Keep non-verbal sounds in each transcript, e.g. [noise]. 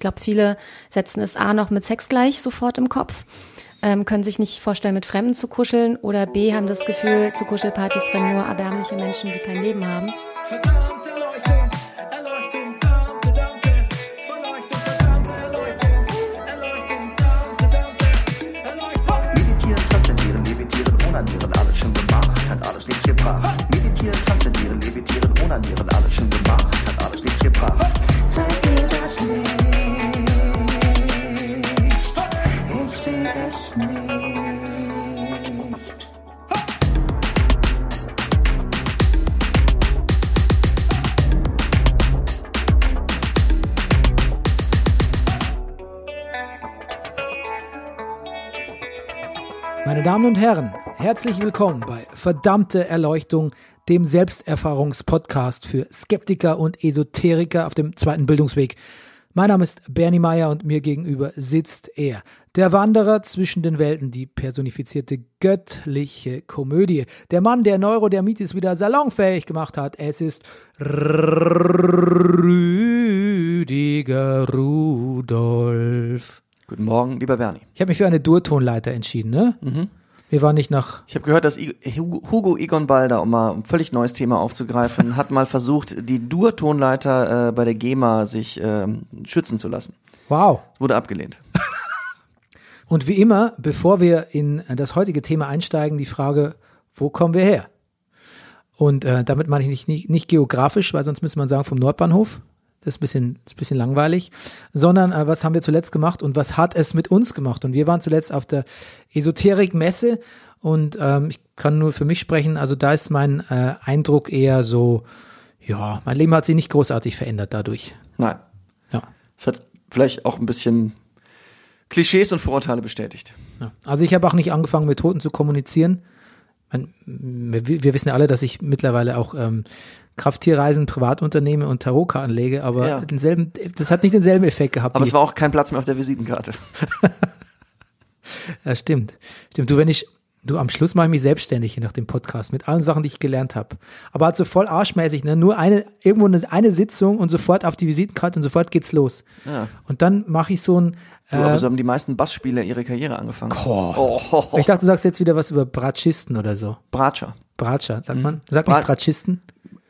Ich glaube, viele setzen es A noch mit Sex gleich sofort im Kopf, ähm, können sich nicht vorstellen, mit Fremden zu kuscheln oder B haben das Gefühl, zu Kuschelpartys rennen nur erbärmliche Menschen, die kein Leben haben. Meditieren, transzendieren, levitieren, onanieren, alles schon gemacht, hat alles nichts gebracht. Meditieren, transzendieren, levitieren, onanieren, alles schon gemacht, hat alles nichts gebracht. Zeig mir das Licht, es nicht. Meine Damen und Herren, herzlich willkommen bei Verdammte Erleuchtung, dem Selbsterfahrungspodcast für Skeptiker und Esoteriker auf dem zweiten Bildungsweg. Mein Name ist Bernie Meyer und mir gegenüber sitzt er, der Wanderer zwischen den Welten, die personifizierte göttliche Komödie, der Mann, der Neurodermitis wieder salonfähig gemacht hat. Es ist Rüdiger Rudolf. Guten Morgen, lieber Bernie. Ich habe mich für eine Durtonleiter entschieden, ne? Mhm. Wir waren nicht nach. Ich habe gehört, dass Hugo Egon Balder, um mal ein völlig neues Thema aufzugreifen, [laughs] hat mal versucht, die Dur-Tonleiter äh, bei der GEMA sich äh, schützen zu lassen. Wow. Wurde abgelehnt. [laughs] Und wie immer, bevor wir in das heutige Thema einsteigen, die Frage, wo kommen wir her? Und äh, damit meine ich nicht, nicht, nicht geografisch, weil sonst müsste man sagen vom Nordbahnhof, das ist ein bisschen, ist ein bisschen langweilig, sondern äh, was haben wir zuletzt gemacht und was hat es mit uns gemacht? Und wir waren zuletzt auf der Esoterik-Messe und ähm, ich kann nur für mich sprechen, also da ist mein äh, Eindruck eher so, ja, mein Leben hat sich nicht großartig verändert dadurch. Nein. Ja. Es hat vielleicht auch ein bisschen Klischees und Vorurteile bestätigt. Ja. Also ich habe auch nicht angefangen, mit Toten zu kommunizieren. Wir, wir wissen ja alle, dass ich mittlerweile auch ähm, Krafttierreisen, Privatunternehme und Tarotkartenlege, aber ja. denselben, das hat nicht denselben Effekt gehabt. Aber es war auch kein Platz mehr auf der Visitenkarte. [laughs] ja, stimmt. Stimmt. Du, wenn ich, du, am Schluss mache ich mich selbstständig hier nach dem Podcast mit allen Sachen, die ich gelernt habe. Aber halt so voll arschmäßig, ne? Nur eine, irgendwo eine, eine Sitzung und sofort auf die Visitenkarte und sofort geht's los. Ja. Und dann mache ich so ein, Du, aber so haben die meisten Bassspieler ihre Karriere angefangen. Oh. Oh. Ich dachte, du sagst jetzt wieder was über Bratschisten oder so. Bratscher. Bratscher, sagt man? Sagt man Bratschisten?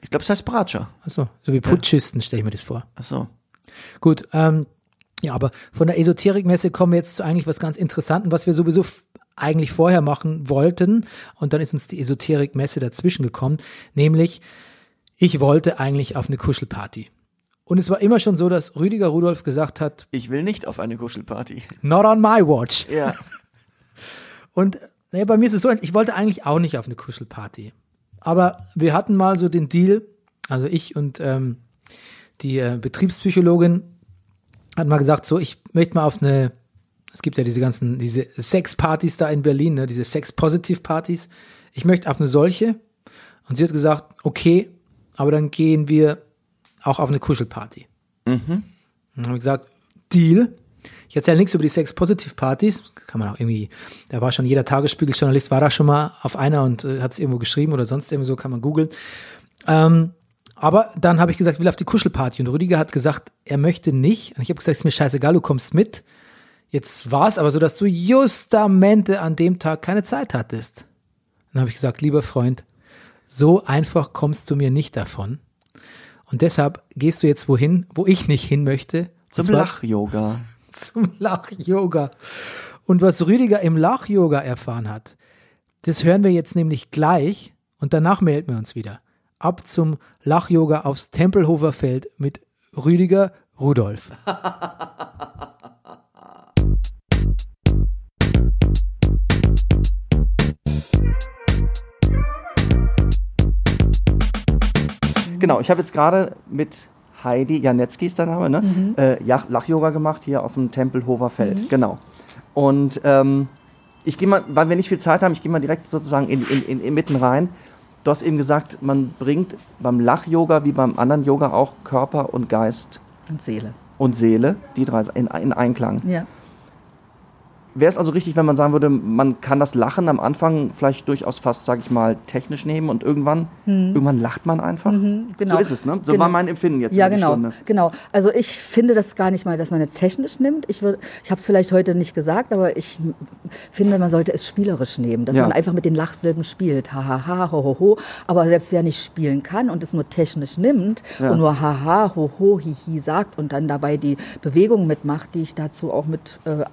Ich glaube, es heißt Bratscher. Achso, so wie Putschisten ja. stelle ich mir das vor. Achso. Gut, ähm, ja, aber von der Esoterikmesse kommen wir jetzt zu eigentlich was ganz Interessanten, was wir sowieso eigentlich vorher machen wollten. Und dann ist uns die Esoterikmesse dazwischen gekommen. Nämlich, ich wollte eigentlich auf eine Kuschelparty. Und es war immer schon so, dass Rüdiger Rudolf gesagt hat, ich will nicht auf eine Kuschelparty. Not on my watch. Ja. [laughs] Und naja, bei mir ist es so, ich wollte eigentlich auch nicht auf eine Kuschelparty. Aber wir hatten mal so den Deal, also ich und ähm, die äh, Betriebspsychologin hat mal gesagt, so, ich möchte mal auf eine, es gibt ja diese ganzen, diese Sexpartys da in Berlin, ne, diese Sex-Positive-Partys. Ich möchte auf eine solche. Und sie hat gesagt, okay, aber dann gehen wir auch auf eine Kuschelparty. Mhm. Und habe gesagt, Deal. Ich erzähle nichts über die Sex-Positive-Partys. Kann man auch irgendwie, da war schon jeder Tagesspiegel-Journalist, war da schon mal auf einer und äh, hat es irgendwo geschrieben oder sonst irgendwie so, kann man googeln. Ähm, aber dann habe ich gesagt, ich will auf die Kuschelparty. Und Rüdiger hat gesagt, er möchte nicht. Und ich habe gesagt, ist mir scheißegal, du kommst mit. Jetzt war es aber so, dass du justamente an dem Tag keine Zeit hattest. Dann habe ich gesagt, lieber Freund, so einfach kommst du mir nicht davon. Und deshalb gehst du jetzt wohin, wo ich nicht hin möchte. Zum Lach-Yoga. [laughs] zum Lach-Yoga. Und was Rüdiger im Lach-Yoga erfahren hat, das hören wir jetzt nämlich gleich und danach melden wir uns wieder. Ab zum Lach-Yoga aufs Tempelhofer Feld mit Rüdiger Rudolf. [laughs] Genau, ich habe jetzt gerade mit Heidi Janetzki ist der Name, ne? Mhm. Äh, Lach-Yoga gemacht hier auf dem Tempelhofer Feld. Mhm. Genau. Und ähm, ich gehe mal, weil wir nicht viel Zeit haben, ich gehe mal direkt sozusagen in, in, in, in mitten rein. Du hast eben gesagt, man bringt beim Lach-Yoga wie beim anderen Yoga auch Körper und Geist und Seele. Und Seele, die drei in, in Einklang. Ja. Wäre es also richtig, wenn man sagen würde, man kann das Lachen am Anfang vielleicht durchaus fast, sage ich mal, technisch nehmen und irgendwann, irgendwann lacht man einfach. genau. So ist es, ne? So Genau. war mein Empfinden jetzt Ja, die genau, Stunde. genau. Also ich finde das gar nicht mal, dass man jetzt technisch nimmt. Ich, würd- ich habe es vielleicht heute nicht gesagt, aber ich finde, man sollte es spielerisch nehmen, dass Ja. man einfach mit den Lachsilben spielt. Ha, ha, ha, ho, ho, ho. Aber selbst wer nicht spielen kann und es nur technisch nimmt Ja. und nur ha, ha, ho, ho, hi, hi sagt und dann dabei die Bewegung mitmacht, die ich dazu auch mit äh,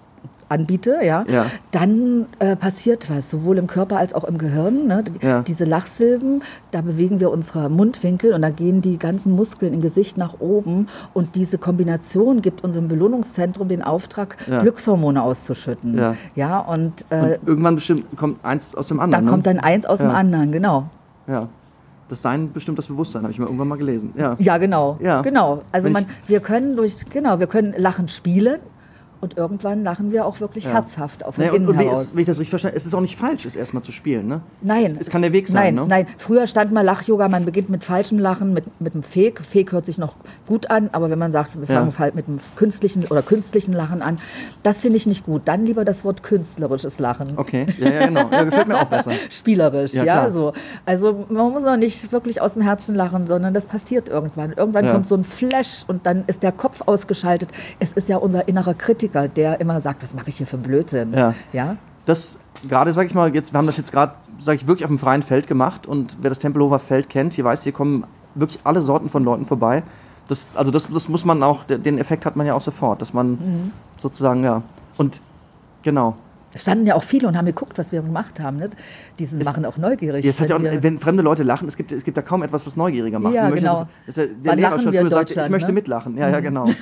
anbiete, ja, Ja. dann äh, passiert was, sowohl im Körper als auch im Gehirn. Ne? Ja. Diese Lachsilben, da bewegen wir unsere Mundwinkel und da gehen die ganzen Muskeln im Gesicht nach oben und diese Kombination gibt unserem Belohnungszentrum den Auftrag, Ja. Glückshormone auszuschütten. Ja. ja und, äh, Und irgendwann bestimmt kommt eins aus dem da anderen. kommt ne? dann eins aus dem anderen, genau. Ja. Das Sein bestimmt das Bewusstsein, habe ich mal irgendwann mal gelesen. Ja. Ja, genau. Ja. Genau. Also man, wir können durch, genau, wir können Lachen spielen und irgendwann lachen wir auch wirklich Ja. herzhaft auf Naja, und, und wie, heraus. ist, wenn ich das richtig verstehe, es ist auch nicht falsch, es erstmal zu spielen, ne? Nein. Es kann der Weg sein, Nein, ne? nein. Früher stand mal Lach-Yoga, man beginnt mit falschem Lachen, mit, mit einem Fake. Fake hört sich noch gut an, aber wenn man sagt, wir Ja. fangen halt mit einem künstlichen oder künstlichen Lachen an, das finde ich nicht gut. Dann lieber das Wort künstlerisches Lachen. Okay, ja, ja, genau. Ja, gefällt mir auch besser. [laughs] Spielerisch, Ja, ja, so. Also man muss auch nicht wirklich aus dem Herzen lachen, sondern das passiert irgendwann. Irgendwann Ja. kommt so ein Flash und dann ist der Kopf ausgeschaltet. Es ist ja unser innerer Kritiker, der immer sagt, was mache ich hier für Blödsinn. Ja. ja? Das gerade, sag ich mal, jetzt, wir haben das jetzt gerade, sage ich, wirklich auf dem freien Feld gemacht und wer das Tempelhofer Feld kennt, hier weiß, hier kommen wirklich alle Sorten von Leuten vorbei. Das, also das, das muss man auch, den Effekt hat man ja auch sofort, dass man Mhm. sozusagen, ja. Und genau. Es standen ja auch viele und haben geguckt, was wir gemacht haben. Ne? Die sind, machen auch neugierig. Es hat ja auch, wenn fremde Leute lachen, es gibt, es gibt da kaum etwas, was neugieriger macht. Ja, genau. ist ja, der Wann Lehrer schon früher sagte, ich möchte ne? mitlachen. Ja, ja, genau. [laughs]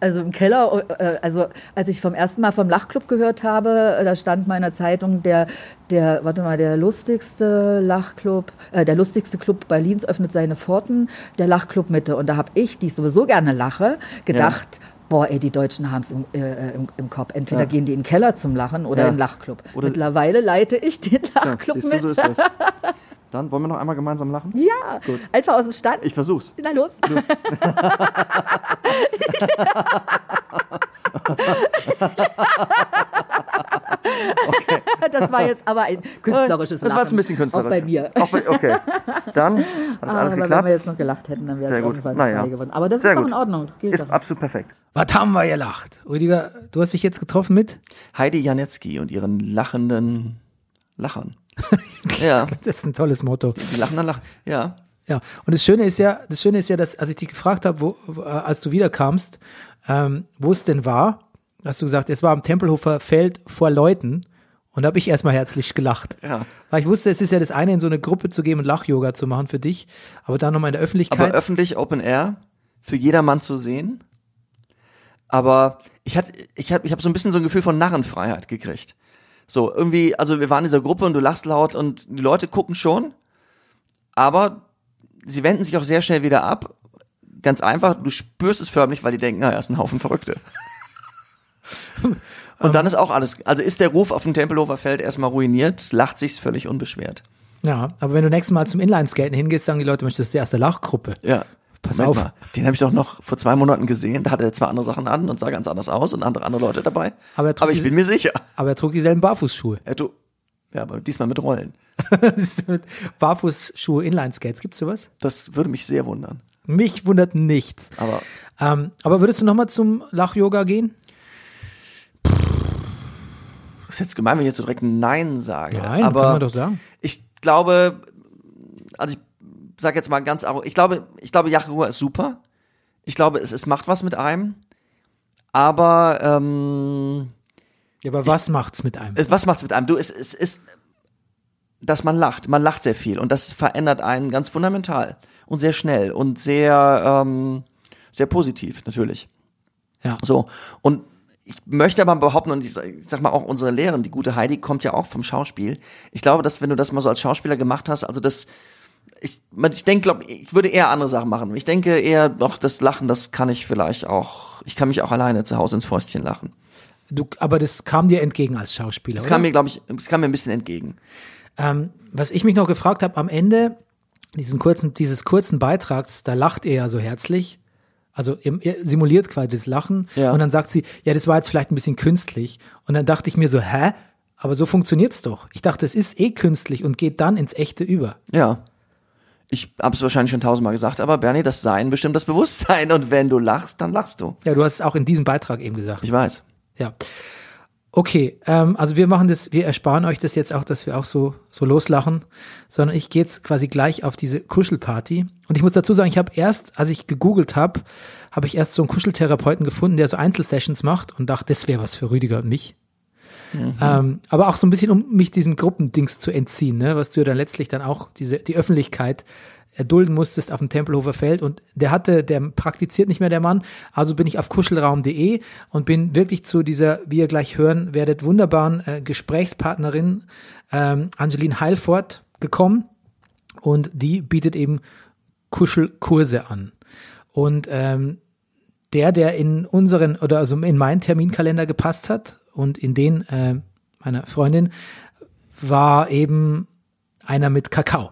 Also im Keller, äh, also als ich vom ersten Mal vom Lachclub gehört habe, da stand mal in der Zeitung, der, der, warte mal, der lustigste Lachclub, äh, der lustigste Club Berlins öffnet seine Pforten, der Lachclub Mitte. Und da habe ich, die ich sowieso gerne lache, gedacht, boah, ey, die Deutschen haben es im, äh, im, im Kopf. Entweder Ja. gehen die in den Keller zum Lachen oder Ja. in den Lachclub. Oder- Mittlerweile leite ich den Ja, Lachclub siehst du, mit. so ist das. [laughs] Dann wollen wir noch einmal gemeinsam lachen? Ja, Gut. einfach aus dem Stand. Ich versuch's. Na los. [laughs] Das war jetzt aber ein künstlerisches Das Lachen. war jetzt ein bisschen künstlerisch. Auch bei mir. Auch bei, okay. Dann hat das Ah, alles aber wenn geklappt. wir jetzt noch gelacht hätten, dann wäre es gut. irgendwann Naja. frei geworden. Aber das Sehr ist doch gut. in Ordnung. Das geht Ist doch. absolut perfekt. Was haben wir gelacht? Rüdiger, du hast dich jetzt getroffen mit? Heidi Janetzki und ihren lachenden Lachern. [laughs] ja, Das ist ein tolles Motto. die lachenden Lachen. Ja. Ja, und das Schöne ist ja, das Schöne ist ja, dass als ich dich gefragt habe, wo, äh, als du wiederkamst, ähm, wo es denn war, hast du gesagt, es war am Tempelhofer Feld vor Leuten. Und da habe ich erstmal herzlich gelacht. Ja. Weil ich wusste, es ist ja das eine, in so eine Gruppe zu gehen und Lach-Yoga zu machen für dich, aber dann nochmal in der Öffentlichkeit. Aber öffentlich, Open Air, für jedermann zu sehen. Aber ich hatte, ich habe, ich habe so ein bisschen so ein Gefühl von Narrenfreiheit gekriegt. So, irgendwie, also wir waren in dieser Gruppe und du lachst laut und die Leute gucken schon, aber sie wenden sich auch sehr schnell wieder ab. Ganz einfach, du spürst es förmlich, weil die denken, naja, ist ein Haufen Verrückte. [laughs] und dann ist auch alles, also ist der Ruf auf dem Tempelhofer Feld erstmal ruiniert, lacht sich's völlig unbeschwert. ja, aber wenn du nächstes Mal zum Inlineskaten hingehst, sagen die Leute, das ist die erste Lachgruppe. Ja. Pass Moment auf. Mal, den habe ich doch noch vor zwei Monaten gesehen. Da hatte er zwar andere Sachen an und sah ganz anders aus und andere, andere Leute dabei. Aber er trug aber ich bin mir sicher. Aber er trug dieselben Barfußschuhe. Er ja, aber diesmal mit Rollen. [laughs] Barfußschuhe Inlineskates, gibt's sowas? Das würde mich sehr wundern. Mich wundert nichts. Aber Ähm, aber würdest du nochmal zum Lach-Yoga gehen? das ist jetzt gemein, wenn ich jetzt so direkt Nein sage. Nein, aber kann man doch sagen. Ich glaube, also ich sage jetzt mal ganz ich glaube, ich glaube, Yachua ist super. Ich glaube, es, es macht was mit einem. Aber ähm, Ja, aber was macht's mit einem? es, was macht's mit einem? Du, es, es ist, dass man lacht. Man lacht sehr viel und das verändert einen ganz fundamental und sehr schnell und sehr, ähm, sehr positiv natürlich. Ja. So und ich möchte aber behaupten und ich sag, ich sag mal auch unsere Lehrerin, die gute Heidi, kommt ja auch vom Schauspiel. Ich glaube, dass wenn du das mal so als Schauspieler gemacht hast, also das ich, ich denke, glaub, ich würde eher andere Sachen machen. Ich denke eher, doch, das Lachen, das kann ich vielleicht auch, ich kann mich auch alleine zu Hause ins Fäustchen lachen. Du, aber das kam dir entgegen als Schauspieler. Das oder? kam mir, glaube ich, das kam mir ein bisschen entgegen. Ähm, was ich mich noch gefragt habe, am Ende diesen kurzen, dieses kurzen Beitrags, da lacht ihr ja so herzlich. Also ihr simuliert quasi das Lachen Ja. und dann sagt sie, ja, das war jetzt vielleicht ein bisschen künstlich. Und dann dachte ich mir so, hä? Aber so funktioniert's doch. Ich dachte, es ist eh künstlich und geht dann ins Echte über. Ja. Ich habe es wahrscheinlich schon tausendmal gesagt, aber Bernie, das Sein bestimmt das Bewusstsein und wenn du lachst, dann lachst du. Ja, du hast es auch in diesem Beitrag eben gesagt. Ich weiß. Ja. Okay, ähm, also wir machen das, wir ersparen euch das jetzt auch, dass wir auch so, so loslachen, sondern ich gehe jetzt quasi gleich auf diese Kuschelparty. Und ich muss dazu sagen, ich habe erst, als ich gegoogelt habe, habe ich erst so einen Kuscheltherapeuten gefunden, der so Einzelsessions macht und dachte, das wäre was für Rüdiger und mich. Ähm, aber auch so ein bisschen, um mich diesem Gruppendings zu entziehen, ne, was du ja dann letztlich dann auch diese, die Öffentlichkeit erdulden musstest auf dem Tempelhofer Feld. Und der hatte, der praktiziert nicht mehr der Mann, also bin ich auf kuschelraum.de und bin wirklich zu dieser, wie ihr gleich hören werdet, wunderbaren äh, Gesprächspartnerin ähm, Angeline Heilfort gekommen. Und die bietet eben Kuschelkurse an. Und ähm, der, der in unseren oder also in meinen Terminkalender gepasst hat und in den äh, meiner Freundin, war eben einer mit Kakao.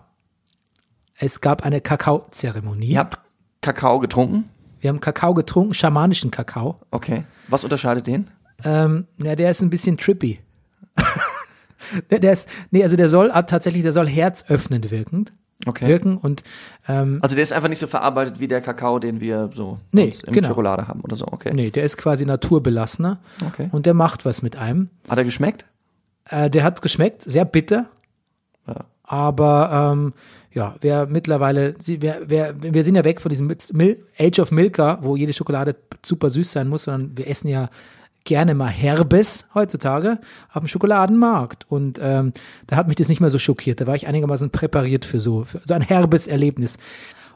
Es gab eine Kakaozeremonie. Ihr habt Kakao getrunken? Wir haben Kakao getrunken, schamanischen Kakao. Okay. Was unterscheidet den? Ähm, ja, der ist ein bisschen trippy. [laughs] der, ist, nee, also der soll tatsächlich, der soll herzöffnend wirkend Okay. wirken und ähm, Also der ist einfach nicht so verarbeitet wie der Kakao, den wir so Nee, in genau. Schokolade haben oder so. Okay. nee, der ist quasi naturbelassener Okay. und der macht was mit einem. Hat er geschmeckt? Äh, der hat geschmeckt, sehr bitter. Ja. Aber ähm, ja, wer mittlerweile, wer, wer, wir sind ja weg von diesem Age of Milka, wo jede Schokolade super süß sein muss, sondern wir essen ja gerne mal Herbes heutzutage auf dem Schokoladenmarkt. Und ähm, da hat mich das nicht mehr so schockiert. Da war ich einigermaßen präpariert für so, für so ein herbes Erlebnis.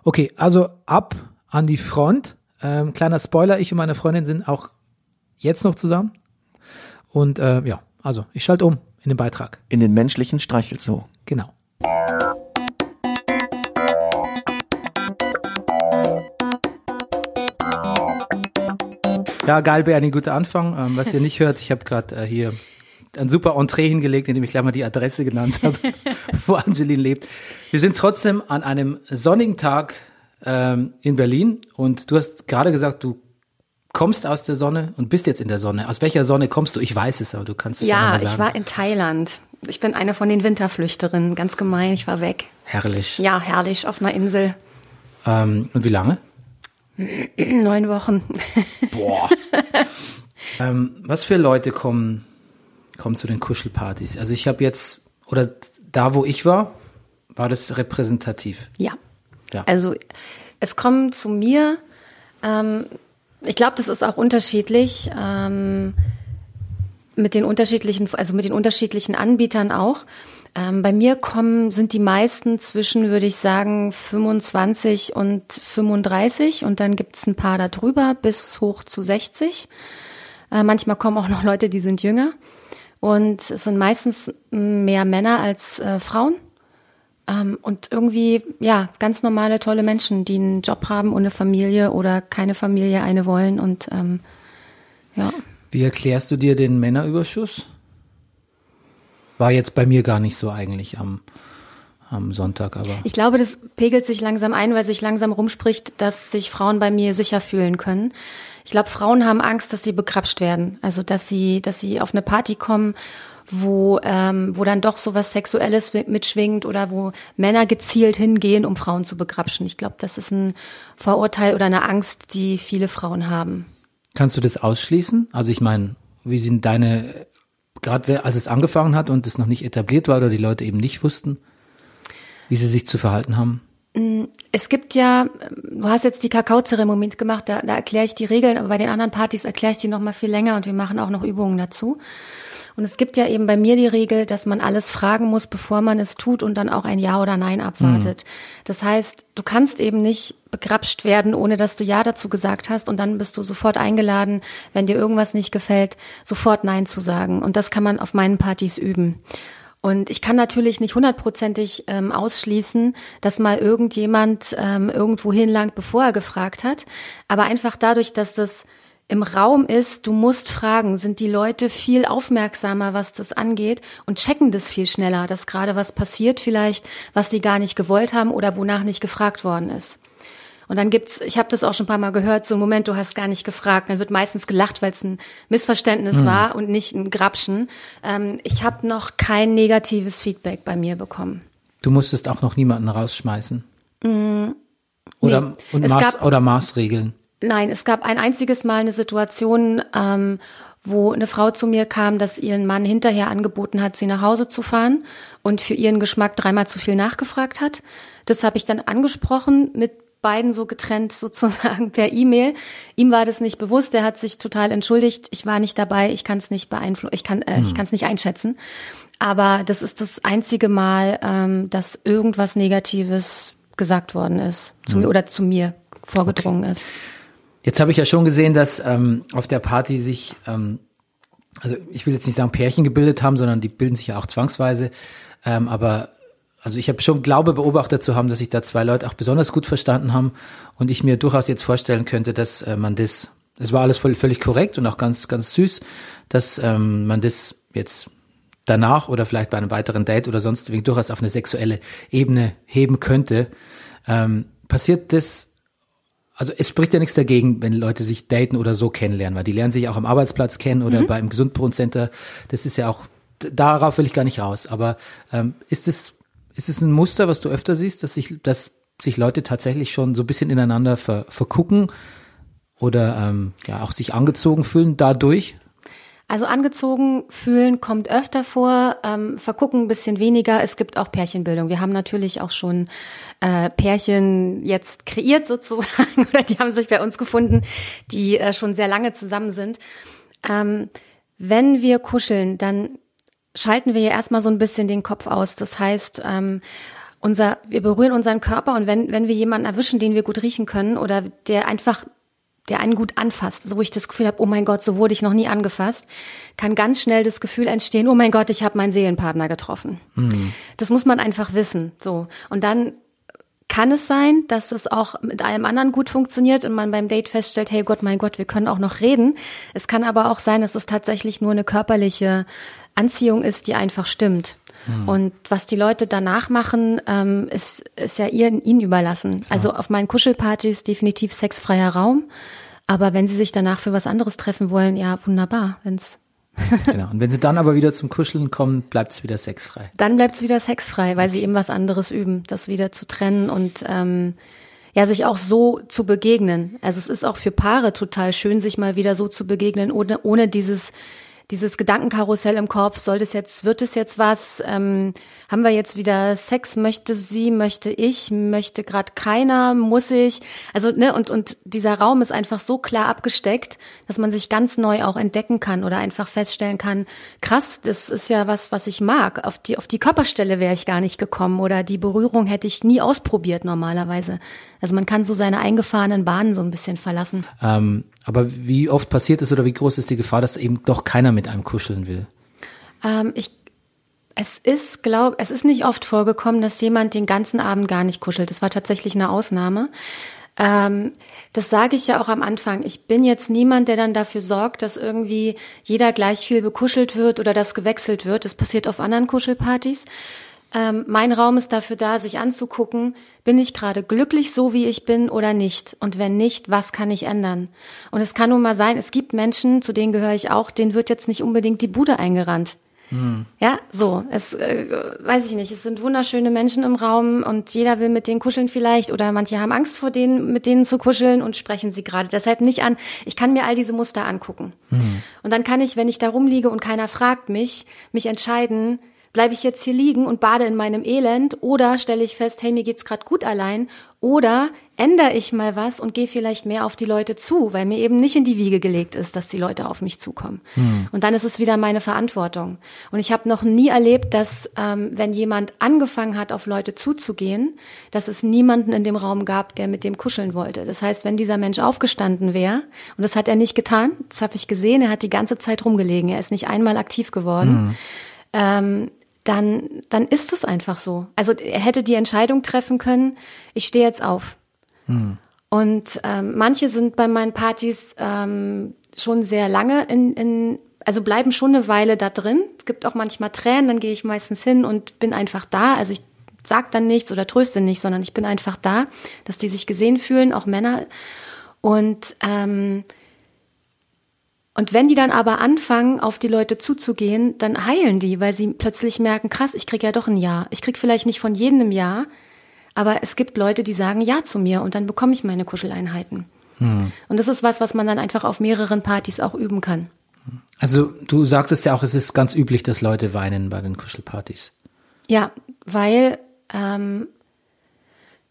Okay, also ab an die Front. Ähm, kleiner Spoiler, ich und meine Freundin sind auch jetzt noch zusammen. Und äh, ja, also ich schalte um in den Beitrag. In den menschlichen Streichelzoo. Genau. Ja, geil, Bernie, guter Anfang. Ähm, was ihr nicht hört, ich habe gerade äh, hier ein super Entree hingelegt, indem ich gleich mal die Adresse genannt habe, [laughs] wo Angeline lebt. Wir sind trotzdem an einem sonnigen Tag ähm, in Berlin und du hast gerade gesagt, du kommst aus der Sonne und bist jetzt in der Sonne. Aus welcher Sonne kommst du? Ich weiß es, aber du kannst es ja Ja, sagen. ich war in Thailand. Ich bin eine von den Winterflüchterinnen. Ganz gemein, ich war weg. Herrlich. Ja, herrlich, auf einer Insel. Ähm, und wie lange? [clears throat] Neun Wochen. [laughs] Boah. ähm, was für Leute kommen, kommen zu den Kuschelpartys? Also ich habe jetzt, oder da wo ich war, war das repräsentativ. Ja. Ja. Also es kommen zu mir, ähm, ich glaube, das ist auch unterschiedlich, ähm, mit den unterschiedlichen, also mit den unterschiedlichen Anbietern auch. Ähm, bei mir kommen, sind die meisten zwischen, würde ich sagen, 25 und 35 und dann gibt's ein paar da drüber bis hoch zu 60. Äh, manchmal kommen auch noch Leute, die sind jünger. Und es sind meistens mehr Männer als äh, Frauen. Ähm, und irgendwie, ja, ganz normale, tolle Menschen, die einen Job haben eine Familie oder keine Familie, eine wollen. Und ähm, ja, Wie erklärst du dir den Männerüberschuss? War jetzt bei mir gar nicht so eigentlich am, am Sonntag, aber ich glaube, das pegelt sich langsam ein, weil sich langsam rumspricht, dass sich Frauen bei mir sicher fühlen können. Ich glaube, Frauen haben Angst, dass sie begrapscht werden. Also, dass sie, dass sie auf eine Party kommen, wo, ähm, wo dann doch sowas Sexuelles wi- mitschwingt oder wo Männer gezielt hingehen, um Frauen zu begrapschen. Ich glaube, das ist ein Vorurteil oder eine Angst, die viele Frauen haben. kannst du das ausschließen? Also ich meine, wie sind deine, gerade als es angefangen hat und es noch nicht etabliert war oder die Leute eben nicht wussten, wie sie sich zu verhalten haben? Es gibt ja, du hast jetzt die Kakaozeremonie mitgemacht, da, da erkläre ich die Regeln, aber bei den anderen Partys erkläre ich die noch mal viel länger und wir machen auch noch Übungen dazu. Und es gibt ja eben bei mir die Regel, dass man alles fragen muss, bevor man es tut und dann auch ein Ja oder Nein abwartet. Das heißt, du kannst eben nicht begrapscht werden, ohne dass du Ja dazu gesagt hast und dann bist du sofort eingeladen, wenn dir irgendwas nicht gefällt, sofort Nein zu sagen. Und das kann man auf meinen Partys üben. Und ich kann natürlich nicht hundertprozentig ähm, ausschließen, dass mal irgendjemand ähm, irgendwo hinlangt, bevor er gefragt hat. Aber einfach dadurch, dass das im Raum ist, du musst fragen, sind die Leute viel aufmerksamer, was das angeht und checken das viel schneller, dass gerade was passiert vielleicht, was sie gar nicht gewollt haben oder wonach nicht gefragt worden ist. Und dann gibt's, ich habe das auch schon ein paar Mal gehört, so ein Moment, du hast gar nicht gefragt. Dann wird meistens gelacht, weil es ein Missverständnis hm. war und nicht ein Grapschen. Ähm, ich habe noch kein negatives Feedback bei mir bekommen. Du musstest auch noch niemanden rausschmeißen. Oder, nee. und Maß, gab, oder Maßregeln. Nein, es gab ein einziges Mal eine Situation, ähm, wo eine Frau zu mir kam, dass ihren Mann hinterher angeboten hat, sie nach Hause zu fahren und für ihren Geschmack dreimal zu viel nachgefragt hat. Das habe ich dann angesprochen mit beiden so getrennt [laughs] sozusagen per E-Mail. Ihm war das nicht bewusst, er hat sich total entschuldigt. Ich war nicht dabei, ich kann es nicht beeinflussen, ich kann äh, hm. ich kann es nicht einschätzen. Aber das ist das einzige Mal, ähm, dass irgendwas Negatives gesagt worden ist zu hm. mir oder zu mir vorgedrungen okay. ist. Jetzt habe ich ja schon gesehen, dass ähm, auf der Party sich, ähm, also ich will jetzt nicht sagen Pärchen gebildet haben, sondern die bilden sich ja auch zwangsweise. Ähm, aber also ich habe schon Glaube beobachtet zu haben, dass sich da zwei Leute auch besonders gut verstanden haben und ich mir durchaus jetzt vorstellen könnte, dass äh, man das, es war alles voll, völlig korrekt und auch ganz, ganz süß, dass ähm, man das jetzt danach oder vielleicht bei einem weiteren Date oder sonst wie durchaus auf eine sexuelle Ebene heben könnte. Ähm, passiert das also es spricht ja nichts dagegen, wenn Leute sich daten oder so kennenlernen, weil die lernen sich auch am Arbeitsplatz kennen oder mhm. beim Gesundbrunnen-Center. Das ist ja auch, darauf will ich gar nicht raus. Aber ähm, ist es ist es ein Muster, was du öfter siehst, dass sich, dass sich Leute tatsächlich schon so ein bisschen ineinander ver, vergucken oder ähm, ja auch sich angezogen fühlen dadurch? Also angezogen fühlen kommt öfter vor, ähm, vergucken ein bisschen weniger. Es gibt auch Pärchenbildung. Wir haben natürlich auch schon äh, Pärchen jetzt kreiert sozusagen [laughs] oder die haben sich bei uns gefunden, die äh, schon sehr lange zusammen sind. Ähm, wenn wir kuscheln, dann schalten wir ja erstmal so ein bisschen den Kopf aus. Das heißt, ähm, unser, wir berühren unseren Körper und wenn, wenn wir jemanden erwischen, den wir gut riechen können oder der einfach der einen gut anfasst, so wo ich das Gefühl habe, oh mein Gott, so wurde ich noch nie angefasst, kann ganz schnell das Gefühl entstehen, oh mein Gott, ich habe meinen Seelenpartner getroffen. Mhm. Das muss man einfach wissen, so. Und dann kann es sein, dass es auch mit allem anderen gut funktioniert und man beim Date feststellt, hey Gott, mein Gott, wir können auch noch reden. Es kann aber auch sein, dass es tatsächlich nur eine körperliche Anziehung ist, die einfach stimmt. Hm. Und was die Leute danach machen, ähm, ist, ist ja ihr, ihnen überlassen. Also auf meinen Kuschelpartys definitiv sexfreier Raum. Aber wenn sie sich danach für was anderes treffen wollen, ja, wunderbar. Wenn's [laughs] genau. Und wenn sie dann aber wieder zum Kuscheln kommen, bleibt es wieder sexfrei. Dann bleibt es wieder sexfrei, weil sie eben was anderes üben, das wieder zu trennen und ähm, ja, sich auch so zu begegnen. Also es ist auch für Paare total schön, sich mal wieder so zu begegnen, ohne, ohne dieses dieses Gedankenkarussell im Kopf, soll das jetzt, wird es jetzt was? Ähm, haben wir jetzt wieder Sex? Möchte sie, möchte ich, möchte gerade keiner, muss ich? Also, ne, und, und dieser Raum ist einfach so klar abgesteckt, dass man sich ganz neu auch entdecken kann oder einfach feststellen kann, krass, das ist ja was, was ich mag. Auf die, auf die Körperstelle wäre ich gar nicht gekommen oder die Berührung hätte ich nie ausprobiert normalerweise. Also man kann so seine eingefahrenen Bahnen so ein bisschen verlassen. Ähm, aber wie oft passiert es oder wie groß ist die Gefahr, dass eben doch keiner mit einem kuscheln will? Ähm, ich es ist, glaube, es ist nicht oft vorgekommen, dass jemand den ganzen Abend gar nicht kuschelt. Das war tatsächlich eine Ausnahme. Ähm, das sage ich ja auch am Anfang. Ich bin jetzt niemand, der dann dafür sorgt, dass irgendwie jeder gleich viel bekuschelt wird oder das gewechselt wird. Das passiert auf anderen Kuschelpartys. Ähm, mein Raum ist dafür da, sich anzugucken, bin ich gerade glücklich so, wie ich bin oder nicht? Und wenn nicht, was kann ich ändern? Und es kann nun mal sein, es gibt Menschen, zu denen gehöre ich auch, denen wird jetzt nicht unbedingt die Bude eingerannt. Hm. Ja, so. Es äh, weiß ich nicht. Es sind wunderschöne Menschen im Raum und jeder will mit denen kuscheln vielleicht oder manche haben Angst vor denen, mit denen zu kuscheln und sprechen sie gerade deshalb nicht an. Ich kann mir all diese Muster angucken. Hm. Und dann kann ich, wenn ich da rumliege und keiner fragt mich, mich entscheiden, Bleibe ich jetzt hier liegen und bade in meinem Elend oder stelle ich fest, hey, mir geht's gerade gut allein oder ändere ich mal was und gehe vielleicht mehr auf die Leute zu, weil mir eben nicht in die Wiege gelegt ist, dass die Leute auf mich zukommen. Hm. Und dann ist es wieder meine Verantwortung. Und ich habe noch nie erlebt, dass ähm, wenn jemand angefangen hat, auf Leute zuzugehen, dass es niemanden in dem Raum gab, der mit dem kuscheln wollte. Das heißt, wenn dieser Mensch aufgestanden wäre, und das hat er nicht getan, das habe ich gesehen, er hat die ganze Zeit rumgelegen, er ist nicht einmal aktiv geworden. Hm. Ähm, dann, dann ist es einfach so. Also er hätte die Entscheidung treffen können, ich stehe jetzt auf. Hm. Und ähm, manche sind bei meinen Partys ähm, schon sehr lange in, in, also bleiben schon eine Weile da drin. Es gibt auch manchmal Tränen, dann gehe ich meistens hin und bin einfach da. Also ich sag dann nichts oder tröste nicht, sondern ich bin einfach da, dass die sich gesehen fühlen, auch Männer. Und ähm, und wenn die dann aber anfangen, auf die Leute zuzugehen, dann heilen die, weil sie plötzlich merken, krass, ich krieg ja doch ein Ja. Ich krieg vielleicht nicht von jedem ein Ja, aber es gibt Leute, die sagen Ja zu mir und dann bekomme ich meine Kuscheleinheiten. Hm. Und das ist was, was man dann einfach auf mehreren Partys auch üben kann. Also du sagtest ja auch, es ist ganz üblich, dass Leute weinen bei den Kuschelpartys. Ja, weil ähm,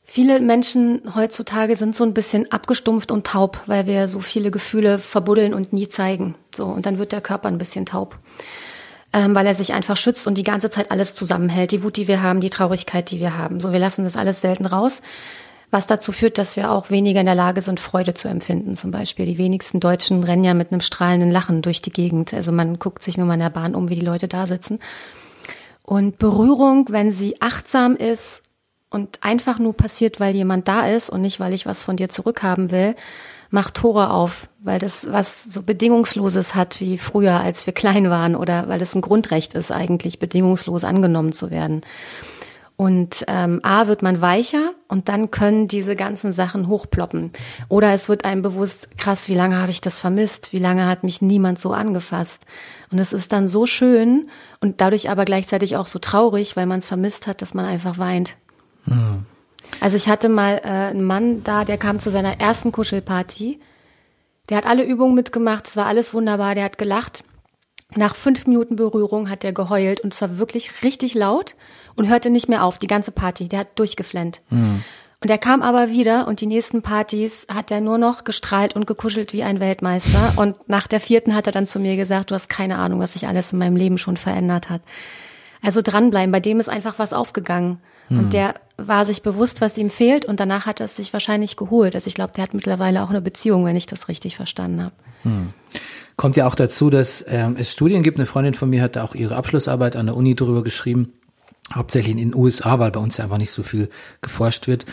viele Menschen heutzutage sind so ein bisschen abgestumpft und taub, weil wir so viele Gefühle verbuddeln und nie zeigen. So und dann wird der Körper ein bisschen taub, ähm, weil er sich einfach schützt und die ganze Zeit alles zusammenhält. Die Wut, die wir haben, die Traurigkeit, die wir haben. So wir lassen das alles selten raus was dazu führt, dass wir auch weniger in der Lage sind, Freude zu empfinden. Zum Beispiel die wenigsten Deutschen rennen ja mit einem strahlenden Lachen durch die Gegend. Also man guckt sich nur mal in der Bahn um, wie die Leute da sitzen. Und Berührung, wenn sie achtsam ist und einfach nur passiert, weil jemand da ist und nicht, weil ich was von dir zurückhaben will, macht Tore auf, weil das was so Bedingungsloses hat wie früher, als wir klein waren oder weil es ein Grundrecht ist, eigentlich bedingungslos angenommen zu werden. Und ähm, A wird man weicher und dann können diese ganzen Sachen hochploppen. Oder es wird einem bewusst, krass, wie lange habe ich das vermisst? Wie lange hat mich niemand so angefasst? Und es ist dann so schön und dadurch aber gleichzeitig auch so traurig, weil man es vermisst hat, dass man einfach weint. Mhm. Also ich hatte mal äh, einen Mann da, der kam zu seiner ersten Kuschelparty. Der hat alle Übungen mitgemacht, es war alles wunderbar, der hat gelacht. Nach fünf Minuten Berührung hat er geheult und zwar wirklich richtig laut und hörte nicht mehr auf, die ganze Party. Der hat durchgeflennt. Mhm. Und er kam aber wieder und die nächsten Partys hat er nur noch gestrahlt und gekuschelt wie ein Weltmeister. Und nach der vierten hat er dann zu mir gesagt, du hast keine Ahnung, was sich alles in meinem Leben schon verändert hat. Also dranbleiben, bei dem ist einfach was aufgegangen. Mhm. Und der war sich bewusst, was ihm fehlt und danach hat er es sich wahrscheinlich geholt. Also ich glaube, der hat mittlerweile auch eine Beziehung, wenn ich das richtig verstanden habe. Mhm. Kommt ja auch dazu, dass ähm, es Studien gibt. Eine Freundin von mir hat auch ihre Abschlussarbeit an der Uni drüber geschrieben, hauptsächlich in den USA, weil bei uns ja einfach nicht so viel geforscht wird,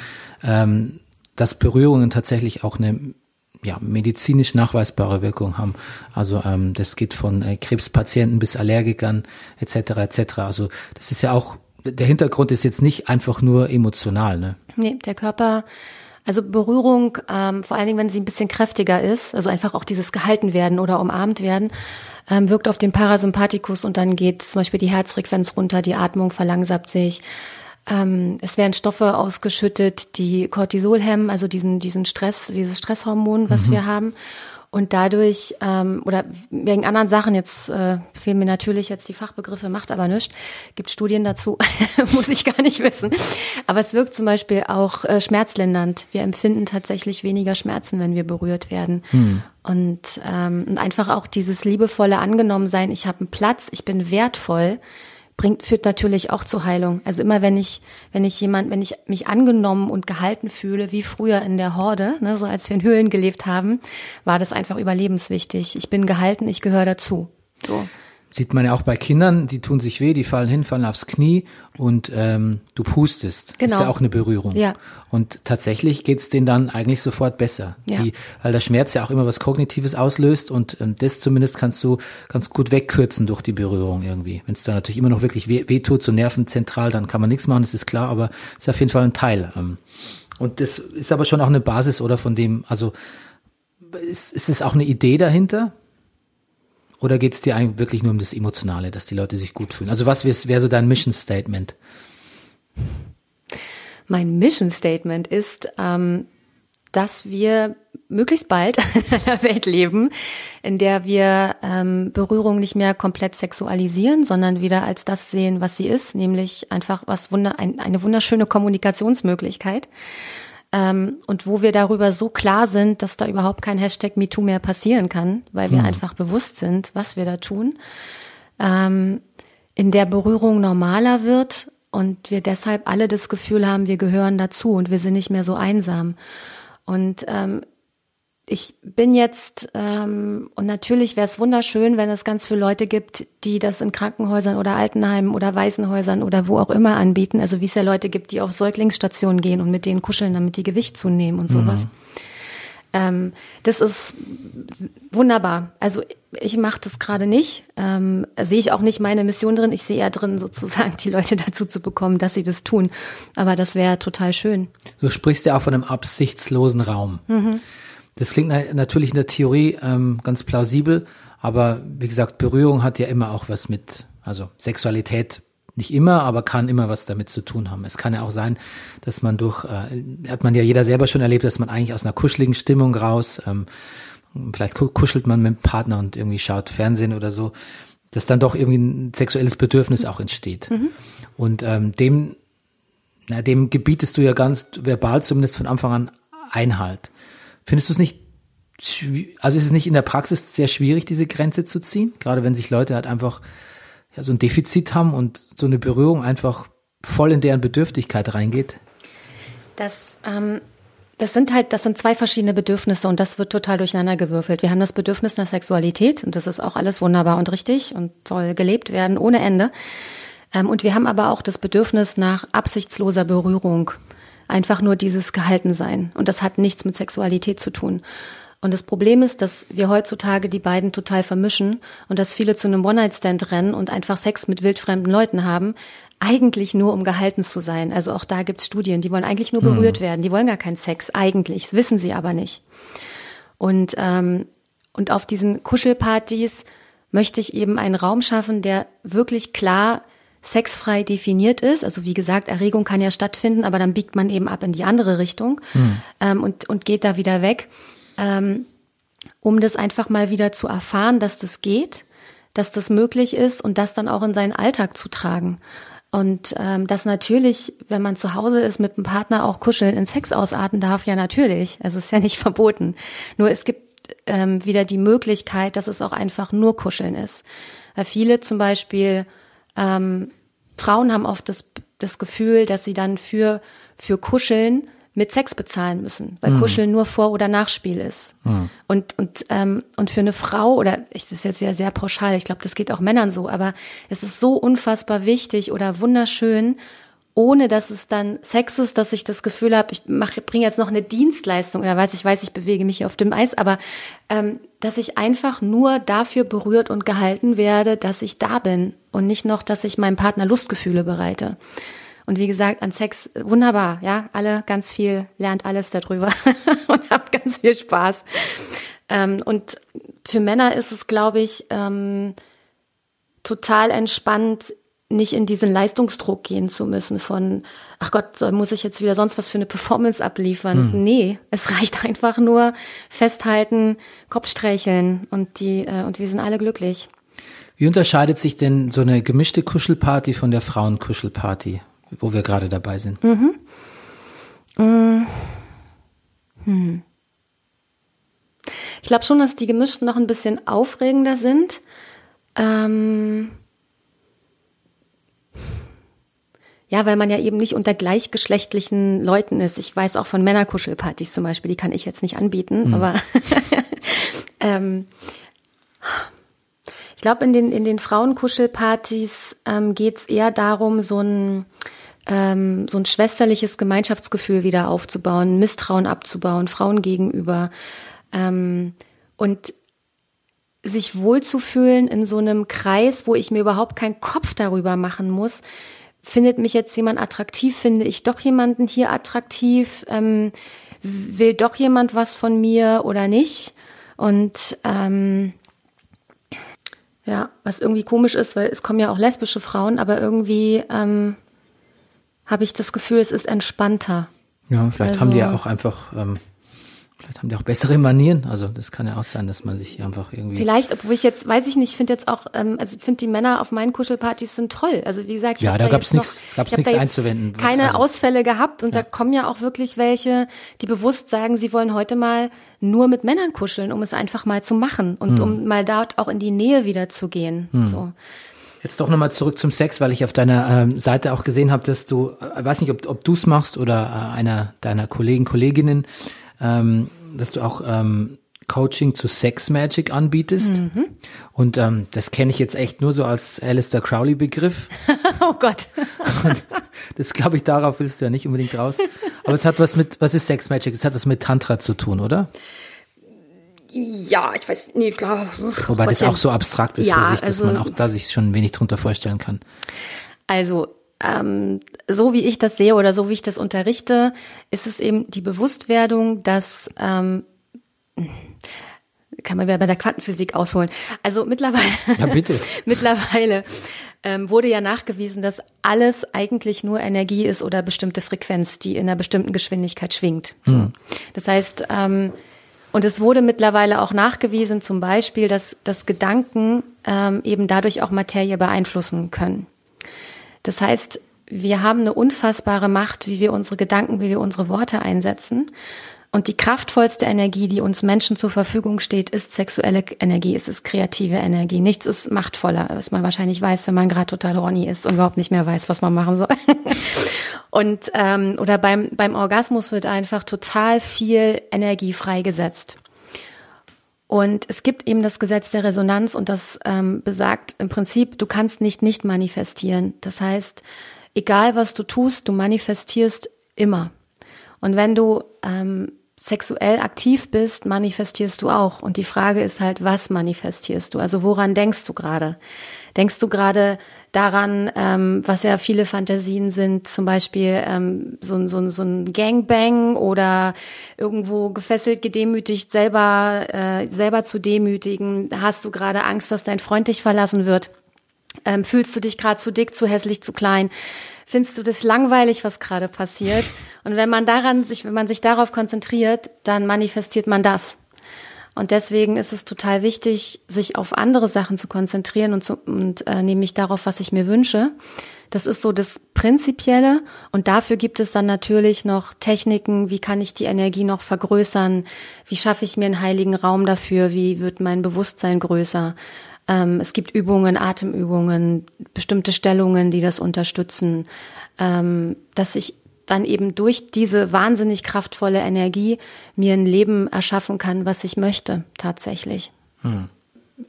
ähm, dass Berührungen tatsächlich auch eine ja, medizinisch nachweisbare Wirkung haben. Also ähm, das geht von äh, Krebspatienten bis Allergikern etc. etc. Also das ist ja auch der Hintergrund ist jetzt nicht einfach nur emotional, ne? Nee, der Körper also Berührung, ähm, vor allen Dingen, wenn sie ein bisschen kräftiger ist, also einfach auch dieses gehalten werden oder umarmt werden, ähm, wirkt auf den Parasympathikus und dann geht zum Beispiel die Herzfrequenz runter, die Atmung verlangsamt sich. Ähm, es werden Stoffe ausgeschüttet, die Cortisol hemmen, also diesen, diesen Stress, dieses Stresshormon, was mhm. wir haben. Und dadurch, ähm, oder wegen anderen Sachen, jetzt äh, fehlen mir natürlich jetzt die Fachbegriffe, macht aber nichts, gibt Studien dazu, [laughs] muss ich gar nicht wissen. Aber es wirkt zum Beispiel auch äh, schmerzlindernd. Wir empfinden tatsächlich weniger Schmerzen, wenn wir berührt werden. Hm. Und, ähm, und einfach auch dieses liebevolle Angenommensein, ich habe einen Platz, ich bin wertvoll bringt, führt natürlich auch zur Heilung. Also immer wenn ich, wenn ich jemand, wenn ich mich angenommen und gehalten fühle, wie früher in der Horde, ne, so als wir in Höhlen gelebt haben, war das einfach überlebenswichtig. Ich bin gehalten, ich gehöre dazu. So. Sieht man ja auch bei Kindern, die tun sich weh, die fallen hin, fallen aufs Knie und ähm, du pustest. Genau. Ist ja auch eine Berührung. Ja. Und tatsächlich geht's denen dann eigentlich sofort besser. Ja. Die, weil der Schmerz ja auch immer was Kognitives auslöst und ähm, das zumindest kannst du ganz gut wegkürzen durch die Berührung irgendwie. Wenn es da natürlich immer noch wirklich weh, weh tut, so nervenzentral, dann kann man nichts machen, das ist klar, aber ist auf jeden Fall ein Teil. Ähm. Und das ist aber schon auch eine Basis oder von dem, also ist, ist es auch eine Idee dahinter? Oder geht es dir eigentlich wirklich nur um das Emotionale, dass die Leute sich gut fühlen? Also was wäre so dein Mission Statement? Mein Mission Statement ist, ähm, dass wir möglichst bald [laughs] in einer Welt leben, in der wir ähm, Berührung nicht mehr komplett sexualisieren, sondern wieder als das sehen, was sie ist, nämlich einfach was wunder ein, eine wunderschöne Kommunikationsmöglichkeit ähm, und wo wir darüber so klar sind, dass da überhaupt kein Hashtag MeToo mehr passieren kann, weil wir hm. einfach bewusst sind, was wir da tun, ähm, in der Berührung normaler wird und wir deshalb alle das Gefühl haben, wir gehören dazu und wir sind nicht mehr so einsam. Und ähm, ich bin jetzt, ähm, und natürlich wäre es wunderschön, wenn es ganz viele Leute gibt, die das in Krankenhäusern oder Altenheimen oder Waisenhäusern oder wo auch immer anbieten. Also wie es ja Leute gibt, die auf Säuglingsstationen gehen und mit denen kuscheln, damit die Gewicht zunehmen und sowas. Mhm. Ähm, das ist wunderbar. Also ich mache das gerade nicht. Ähm, sehe ich auch nicht meine Mission drin. Ich sehe eher drin, sozusagen die Leute [laughs] dazu zu bekommen, dass sie das tun. Aber das wäre total schön. Du sprichst ja auch von einem absichtslosen Raum. Mhm. Das klingt natürlich in der Theorie ähm, ganz plausibel, aber wie gesagt, Berührung hat ja immer auch was mit, also Sexualität nicht immer, aber kann immer was damit zu tun haben. Es kann ja auch sein, dass man durch, äh, hat man ja jeder selber schon erlebt, dass man eigentlich aus einer kuscheligen Stimmung raus, ähm, vielleicht kuschelt man mit dem Partner und irgendwie schaut Fernsehen oder so, dass dann doch irgendwie ein sexuelles Bedürfnis auch entsteht. Mhm. Und ähm, dem, na, dem gebietest du ja ganz verbal zumindest von Anfang an Einhalt. Findest du es nicht, also ist es nicht in der Praxis sehr schwierig, diese Grenze zu ziehen? Gerade wenn sich Leute halt einfach ja, so ein Defizit haben und so eine Berührung einfach voll in deren Bedürftigkeit reingeht? Das, ähm, das sind halt, das sind zwei verschiedene Bedürfnisse und das wird total durcheinander gewürfelt. Wir haben das Bedürfnis nach Sexualität und das ist auch alles wunderbar und richtig und soll gelebt werden ohne Ende. Ähm, und wir haben aber auch das Bedürfnis nach absichtsloser Berührung. Einfach nur dieses Gehaltensein. Und das hat nichts mit Sexualität zu tun. Und das Problem ist, dass wir heutzutage die beiden total vermischen und dass viele zu einem One-Night-Stand rennen und einfach Sex mit wildfremden Leuten haben, eigentlich nur um gehalten zu sein. Also auch da gibt's Studien, die wollen eigentlich nur hm. berührt werden, die wollen gar keinen Sex, eigentlich, das wissen sie aber nicht. Und, ähm, und auf diesen Kuschelpartys möchte ich eben einen Raum schaffen, der wirklich klar sexfrei definiert ist. Also wie gesagt, Erregung kann ja stattfinden, aber dann biegt man eben ab in die andere Richtung hm. ähm, und, und geht da wieder weg ähm, um das einfach mal wieder zu erfahren, dass das geht, dass das möglich ist und das dann auch in seinen Alltag zu tragen. Und ähm, das natürlich, wenn man zu Hause ist, mit dem Partner auch kuscheln in Sex ausarten darf, ja natürlich. Es ist ja nicht [laughs] verboten. Nur es gibt ähm, wieder die Möglichkeit, dass es auch einfach nur kuscheln ist. Weil viele zum Beispiel ähm, Frauen haben oft das, das Gefühl, dass sie dann für, für Kuscheln mit Sex bezahlen müssen, weil mhm. Kuscheln nur Vor- oder Nachspiel ist. Mhm. Und, und, ähm, und für eine Frau, oder ich, das ist jetzt wieder sehr pauschal, ich glaube, das geht auch Männern so, aber es ist so unfassbar wichtig oder wunderschön, ohne dass es dann Sex ist, dass ich das Gefühl habe, ich bringe jetzt noch eine Dienstleistung oder weiß ich weiß, ich bewege mich auf dem Eis, aber ähm, dass ich einfach nur dafür berührt und gehalten werde, dass ich da bin und nicht noch, dass ich meinem Partner Lustgefühle bereite. Und wie gesagt, an Sex wunderbar, ja, alle ganz viel, lernt alles darüber [laughs] und habt ganz viel Spaß. Ähm, und für Männer ist es, glaube ich, ähm, total entspannt, nicht in diesen Leistungsdruck gehen zu müssen von, ach Gott, muss ich jetzt wieder sonst was für eine Performance abliefern? Hm. Nee, es [laughs] reicht einfach nur festhalten, Kopfstreicheln und die, äh, und wir sind alle glücklich. Wie unterscheidet sich denn so eine gemischte Kuschelparty von der Frauenkuschelparty? wo wir gerade dabei sind. Mhm. Äh, hm. Ich glaube schon, dass die gemischten noch ein bisschen aufregender sind. Ähm ja, weil man ja eben nicht unter gleichgeschlechtlichen Leuten ist. Ich weiß auch von Männerkuschelpartys zum Beispiel, die kann ich jetzt nicht anbieten, mhm. aber [laughs] ähm, ich glaube, in den, in den Frauenkuschelpartys ähm, geht es eher darum, so ein ähm, so ein schwesterliches Gemeinschaftsgefühl wieder aufzubauen, Misstrauen abzubauen, Frauen gegenüber ähm, und sich wohlzufühlen in so einem Kreis, wo ich mir überhaupt keinen Kopf darüber machen muss, findet mich jetzt jemand attraktiv, finde ich doch jemanden hier attraktiv, ähm, will doch jemand was von mir oder nicht? Und ähm, ja, was irgendwie komisch ist, weil es kommen ja auch lesbische Frauen, aber irgendwie ähm, habe ich das Gefühl, es ist entspannter. Ja, vielleicht also, haben die ja also auch einfach, ähm, vielleicht haben die auch bessere Manieren. Also das kann ja auch sein, dass man sich einfach irgendwie. Vielleicht, obwohl ich jetzt, weiß ich nicht, finde jetzt auch, ähm, also finde die Männer auf meinen Kuschelpartys sind toll. Also wie gesagt, ich ja, da gab's nichts, gab's nichts einzuwenden. Keine also, Ausfälle gehabt und ja. da kommen ja auch wirklich welche, die bewusst sagen, sie wollen heute mal nur mit Männern kuscheln, um es einfach mal zu machen und hm. um mal dort auch in die Nähe wieder zu gehen. Hm. So. Jetzt doch nochmal zurück zum Sex, weil ich auf deiner ähm, Seite auch gesehen habe, dass du, äh, weiß nicht, ob, ob du es machst oder äh, einer deiner Kollegen, Kolleginnen, ähm, dass du auch ähm, Coaching zu Sex Magic anbietest. Mhm. Und ähm, das kenne ich jetzt echt nur so als Alistair Crowley Begriff. [laughs] oh Gott. das glaube ich, darauf willst du ja nicht unbedingt raus. Aber es hat was mit, was ist Sex Magic? Es hat was mit Tantra zu tun, oder? Ja, ich weiß, nee, klar. Wobei das auch so abstrakt ist ja, für sich, dass also, man auch da sich schon wenig drunter vorstellen kann. Also, ähm, so wie ich das sehe oder so wie ich das unterrichte, ist es eben die Bewusstwerdung, dass ähm, kann man wieder bei der Quantenphysik ausholen. Also mittlerweile, ja, bitte. [laughs] mittlerweile ähm, wurde ja nachgewiesen, dass alles eigentlich nur Energie ist oder bestimmte Frequenz, die in einer bestimmten Geschwindigkeit schwingt. So. Hm. Das heißt, ähm, und es wurde mittlerweile auch nachgewiesen, zum Beispiel, dass, dass Gedanken ähm, eben dadurch auch Materie beeinflussen können. Das heißt, wir haben eine unfassbare Macht, wie wir unsere Gedanken, wie wir unsere Worte einsetzen. Und die kraftvollste Energie, die uns Menschen zur Verfügung steht, ist sexuelle Energie, es ist kreative Energie. Nichts ist machtvoller, was man wahrscheinlich weiß, wenn man gerade total horny ist und überhaupt nicht mehr weiß, was man machen soll. [laughs] und ähm, oder beim beim Orgasmus wird einfach total viel Energie freigesetzt. Und es gibt eben das Gesetz der Resonanz und das ähm, besagt im Prinzip, du kannst nicht nicht manifestieren. Das heißt, egal was du tust, du manifestierst immer. Und wenn du ähm, sexuell aktiv bist, manifestierst du auch. Und die Frage ist halt, was manifestierst du? Also woran denkst du gerade? Denkst du gerade daran, ähm, was ja viele Fantasien sind, zum Beispiel ähm, so, so, so ein Gangbang oder irgendwo gefesselt, gedemütigt, selber, äh, selber zu demütigen? Hast du gerade Angst, dass dein Freund dich verlassen wird? Ähm, fühlst du dich gerade zu dick, zu hässlich, zu klein? Findest du das langweilig, was gerade passiert? [laughs] Und wenn man daran sich, wenn man sich darauf konzentriert, dann manifestiert man das. Und deswegen ist es total wichtig, sich auf andere Sachen zu konzentrieren und, zu, und äh, nämlich darauf, was ich mir wünsche. Das ist so das Prinzipielle. Und dafür gibt es dann natürlich noch Techniken. Wie kann ich die Energie noch vergrößern? Wie schaffe ich mir einen heiligen Raum dafür? Wie wird mein Bewusstsein größer? Ähm, es gibt Übungen, Atemübungen, bestimmte Stellungen, die das unterstützen, ähm, dass ich dann eben durch diese wahnsinnig kraftvolle Energie mir ein Leben erschaffen kann, was ich möchte, tatsächlich. Hm.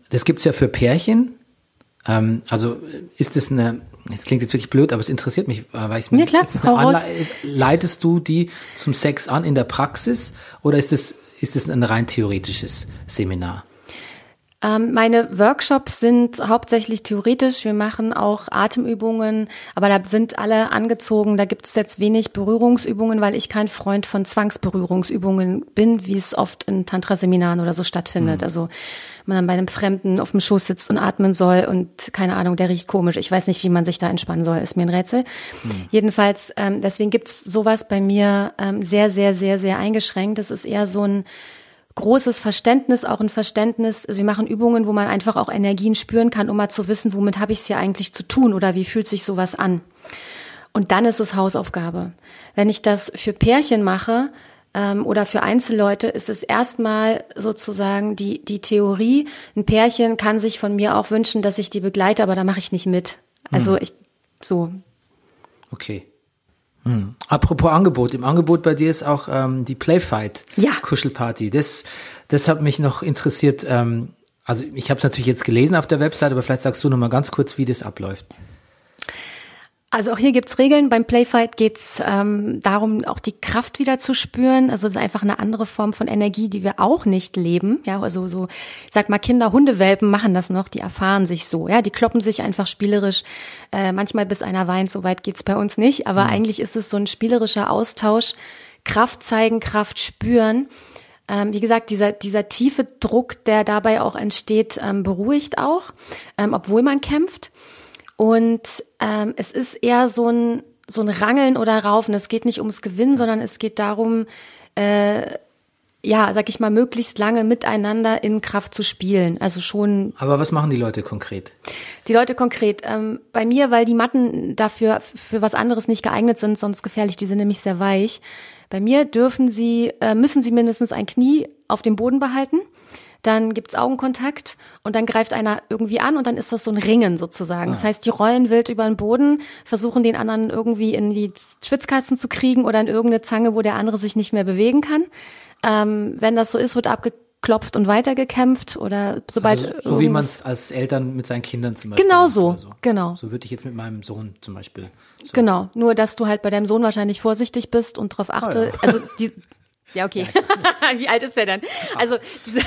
Das gibt's ja für Pärchen. Ähm, also ist es eine, das klingt jetzt wirklich blöd, aber es interessiert mich, äh, weil ich ja, klar, ist es Anle leitest du die zum Sex an in der Praxis oder ist es, ist es ein rein theoretisches Seminar? Ähm, meine Workshops sind hauptsächlich theoretisch. Wir machen auch Atemübungen, aber da sind alle angezogen. Da gibt es jetzt wenig Berührungsübungen, weil ich kein Freund von Zwangsberührungsübungen bin, wie es oft in Tantra-Seminaren oder so stattfindet. Mhm. Also man dann bei einem Fremden auf dem Schoß sitzt und atmen soll und keine Ahnung, der riecht komisch. Ich weiß nicht, wie man sich da entspannen soll, ist mir ein Rätsel. Mhm. Jedenfalls, ähm, deswegen gibt's sowas bei mir ähm, sehr, sehr, sehr, sehr eingeschränkt. Das ist eher so ein großes Verständnis, auch ein Verständnis. Also wir machen Übungen, wo man einfach auch Energien spüren kann, um mal zu wissen, womit habe ich es hier eigentlich zu tun oder wie fühlt sich sowas an. Und dann ist es Hausaufgabe. Wenn ich das für Pärchen mache ähm, oder für Einzelleute, ist es erstmal sozusagen die, die Theorie. Ein Pärchen kann sich von mir auch wünschen, dass ich die begleite, aber da mache ich nicht mit. Also hm. ich so. Okay. Hm. Apropos Angebot, im Angebot bei dir ist auch ähm, die Playfight ja. Kuschelparty. Das, das hat mich noch interessiert. Ähm, also ich habe es natürlich jetzt gelesen auf der Website, aber vielleicht sagst du noch mal ganz kurz, wie das abläuft. Also auch hier gibt's Regeln. Beim Playfight geht's ähm, darum, auch die Kraft wieder zu spüren. Also das ist einfach eine andere Form von Energie, die wir auch nicht leben. Ja, also so, ich sag mal, Kinder, Hundewelpen machen das noch, die erfahren sich so. Ja, die kloppen sich einfach spielerisch, äh, manchmal bis einer weint, so weit geht's bei uns nicht. Aber mhm. eigentlich ist es so ein spielerischer Austausch. Kraft zeigen, Kraft spüren. Ähm, wie gesagt, dieser, dieser tiefe Druck, der dabei auch entsteht, ähm, beruhigt auch, ähm, obwohl man kämpft. Und ähm, es ist eher so ein, so ein Rangeln oder Raufen. Es geht nicht ums Gewinnen, sondern es geht darum, äh, ja, sag ich mal, möglichst lange miteinander in Kraft zu spielen. Also schon. Aber was machen die Leute konkret? Die Leute konkret. Ähm, bei mir, weil die Matten dafür für was anderes nicht geeignet sind, sonst gefährlich, die sind nämlich sehr weich. Bei mir dürfen sie, äh, müssen sie mindestens ein Knie auf dem Boden behalten dann gibt's Augenkontakt und dann greift einer irgendwie an und dann ist das so ein Ringen sozusagen. Ah. Das heißt, die rollen wild über den Boden, versuchen den anderen irgendwie in die Schwitzkatzen zu kriegen oder in irgendeine Zange, wo der andere sich nicht mehr bewegen kann. Ähm, wenn das so ist, wird abgeklopft und weitergekämpft oder sobald. Also, so wie man es als Eltern mit seinen Kindern zum Beispiel. Genau so, so, genau. So würde ich jetzt mit meinem Sohn zum Beispiel. So. Genau, nur dass du halt bei deinem Sohn wahrscheinlich vorsichtig bist und darauf achte. Oh ja. Also die, Ja, okay. [laughs] Wie alt ist der denn? Also, diese,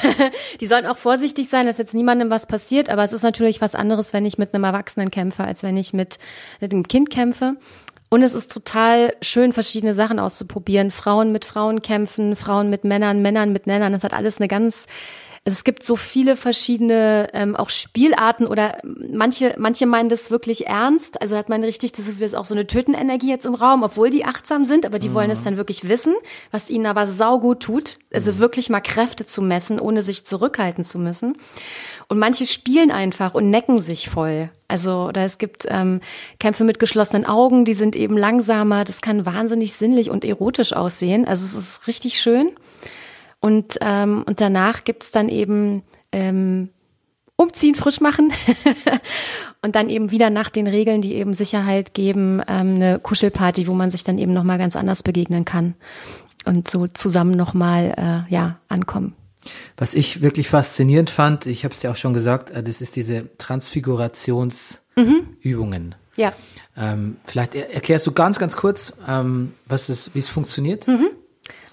die sollen auch vorsichtig sein, dass jetzt niemandem was passiert, aber es ist natürlich was anderes, wenn ich mit einem Erwachsenen kämpfe, als wenn ich mit, mit einem Kind kämpfe. Und es ist total schön, verschiedene Sachen auszuprobieren. Frauen mit Frauen kämpfen, Frauen mit Männern, Männern mit Männern. Das hat alles eine ganz es gibt so viele verschiedene ähm, auch Spielarten oder manche, manche meinen das wirklich ernst. Also hat man richtig das Gefühl, ist auch so eine Tötenenergie jetzt im Raum, obwohl die achtsam sind, aber die mhm. wollen es dann wirklich wissen, was ihnen aber saugut tut. Also mhm. wirklich mal Kräfte zu messen, ohne sich zurückhalten zu müssen. Und manche spielen einfach und necken sich voll. Also oder es gibt ähm, Kämpfe mit geschlossenen Augen, die sind eben langsamer. Das kann wahnsinnig sinnlich und erotisch aussehen. Also es ist richtig schön. Und, ähm, und danach gibt's dann eben ähm, umziehen, frisch machen [laughs] und dann eben wieder nach den Regeln, die eben Sicherheit geben, ähm, eine Kuschelparty, wo man sich dann eben nochmal ganz anders begegnen kann und so zusammen nochmal äh, ja, ankommen. Was ich wirklich faszinierend fand, ich habe es dir auch schon gesagt, äh, das ist diese Transfigurationsübungen. Mhm. Ja. Ähm, vielleicht erklärst du ganz, ganz kurz, ähm, was es, wie es funktioniert. Mhm.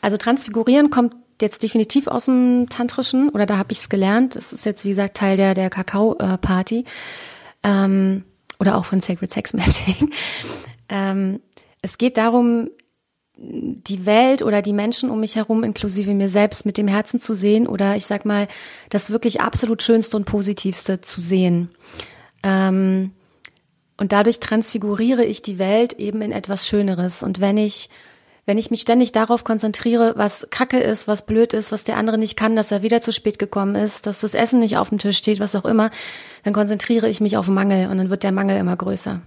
Also Transfigurieren kommt jetzt definitiv aus dem Tantrischen oder da habe ich es gelernt. Das ist jetzt, wie gesagt, Teil der, der Kakao-Party ähm, oder auch von Sacred Sex Magic. [laughs] ähm, es geht darum, die Welt oder die Menschen um mich herum, inklusive mir selbst, mit dem Herzen zu sehen oder ich sag mal, das wirklich absolut Schönste und Positivste zu sehen. Ähm, und dadurch transfiguriere ich die Welt eben in etwas Schöneres. Und wenn ich wenn ich mich ständig darauf konzentriere, was Kacke ist, was blöd ist, was der andere nicht kann, dass er wieder zu spät gekommen ist, dass das Essen nicht auf dem Tisch steht, was auch immer, dann konzentriere ich mich auf Mangel und dann wird der Mangel immer größer.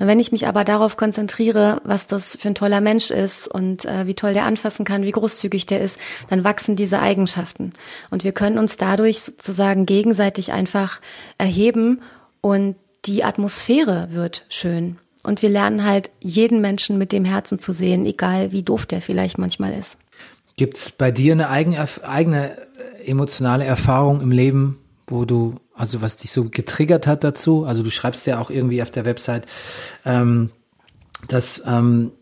Und wenn ich mich aber darauf konzentriere, was das für ein toller Mensch ist und äh, wie toll der anfassen kann, wie großzügig der ist, dann wachsen diese Eigenschaften. Und wir können uns dadurch sozusagen gegenseitig einfach erheben und die Atmosphäre wird schön. Und wir lernen halt jeden Menschen mit dem Herzen zu sehen, egal wie doof der vielleicht manchmal ist. Gibt es bei dir eine eigene, eigene emotionale Erfahrung im Leben, wo du, also was dich so getriggert hat dazu? Also du schreibst ja auch irgendwie auf der Website, ähm, dass, ähm,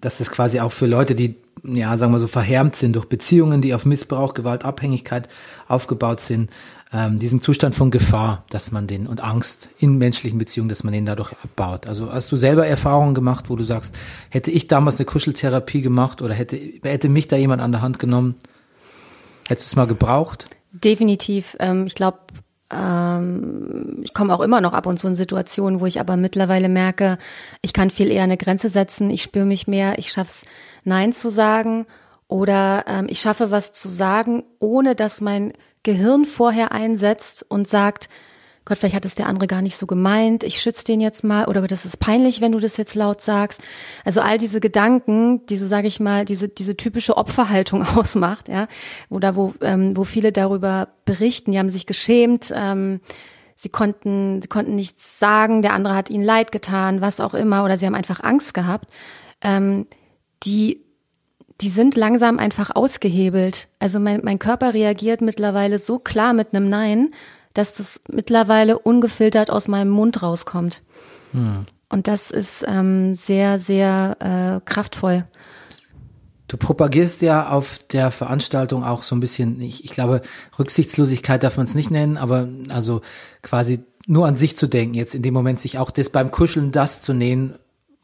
dass das quasi auch für Leute, die, ja, sagen wir so, verhärmt sind durch Beziehungen, die auf Missbrauch, Gewalt, Abhängigkeit aufgebaut sind, ähm, diesen Zustand von Gefahr, dass man den und Angst in menschlichen Beziehungen, dass man den dadurch abbaut. Also hast du selber Erfahrungen gemacht, wo du sagst, hätte ich damals eine Kuscheltherapie gemacht oder hätte, hätte mich da jemand an der Hand genommen, hättest du es mal gebraucht? Definitiv. Ähm, ich glaube, ähm, ich komme auch immer noch ab und zu in Situationen, wo ich aber mittlerweile merke, ich kann viel eher eine Grenze setzen, ich spüre mich mehr, ich schaff's Nein zu sagen oder ähm, ich schaffe was zu sagen, ohne dass mein Gehirn vorher einsetzt und sagt, Gott, vielleicht hat es der andere gar nicht so gemeint, ich schütze den jetzt mal oder das ist peinlich, wenn du das jetzt laut sagst. Also all diese Gedanken, die so sage ich mal, diese diese typische Opferhaltung [laughs] ausmacht, ja, oder wo ähm, wo viele darüber berichten, die haben sich geschämt, ähm, sie konnten sie konnten nichts sagen, der andere hat ihnen leid getan, was auch immer, oder sie haben einfach Angst gehabt. Ähm, die die sind langsam einfach ausgehebelt. Also mein, mein Körper reagiert mittlerweile so klar mit einem Nein, dass das mittlerweile ungefiltert aus meinem Mund rauskommt. Hm. Und das ist ähm, sehr, sehr äh, kraftvoll. Du propagierst ja auf der Veranstaltung auch so ein bisschen, ich, ich glaube, Rücksichtslosigkeit darf man es nicht nennen, aber also quasi nur an sich zu denken, jetzt in dem Moment sich auch das beim Kuscheln das zu nehmen,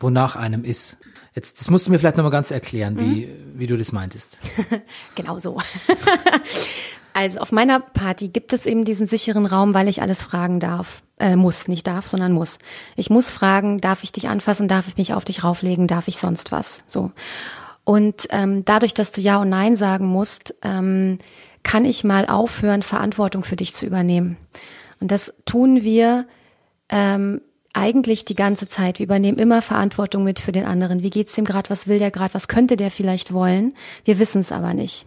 wonach einem ist. Jetzt, das musst du mir vielleicht nochmal ganz erklären, wie, mhm. wie du das meintest. [laughs] genau so. [laughs] also auf meiner Party gibt es eben diesen sicheren Raum, weil ich alles fragen darf. Äh, muss, nicht darf, sondern muss. Ich muss fragen, darf ich dich anfassen, darf ich mich auf dich rauflegen, darf ich sonst was? So. Und ähm, dadurch, dass du Ja und Nein sagen musst, ähm, kann ich mal aufhören, Verantwortung für dich zu übernehmen. Und das tun wir ähm, eigentlich die ganze Zeit. Wir übernehmen immer Verantwortung mit für den anderen. Wie geht's dem gerade? Was will der gerade? Was könnte der vielleicht wollen? Wir wissen es aber nicht.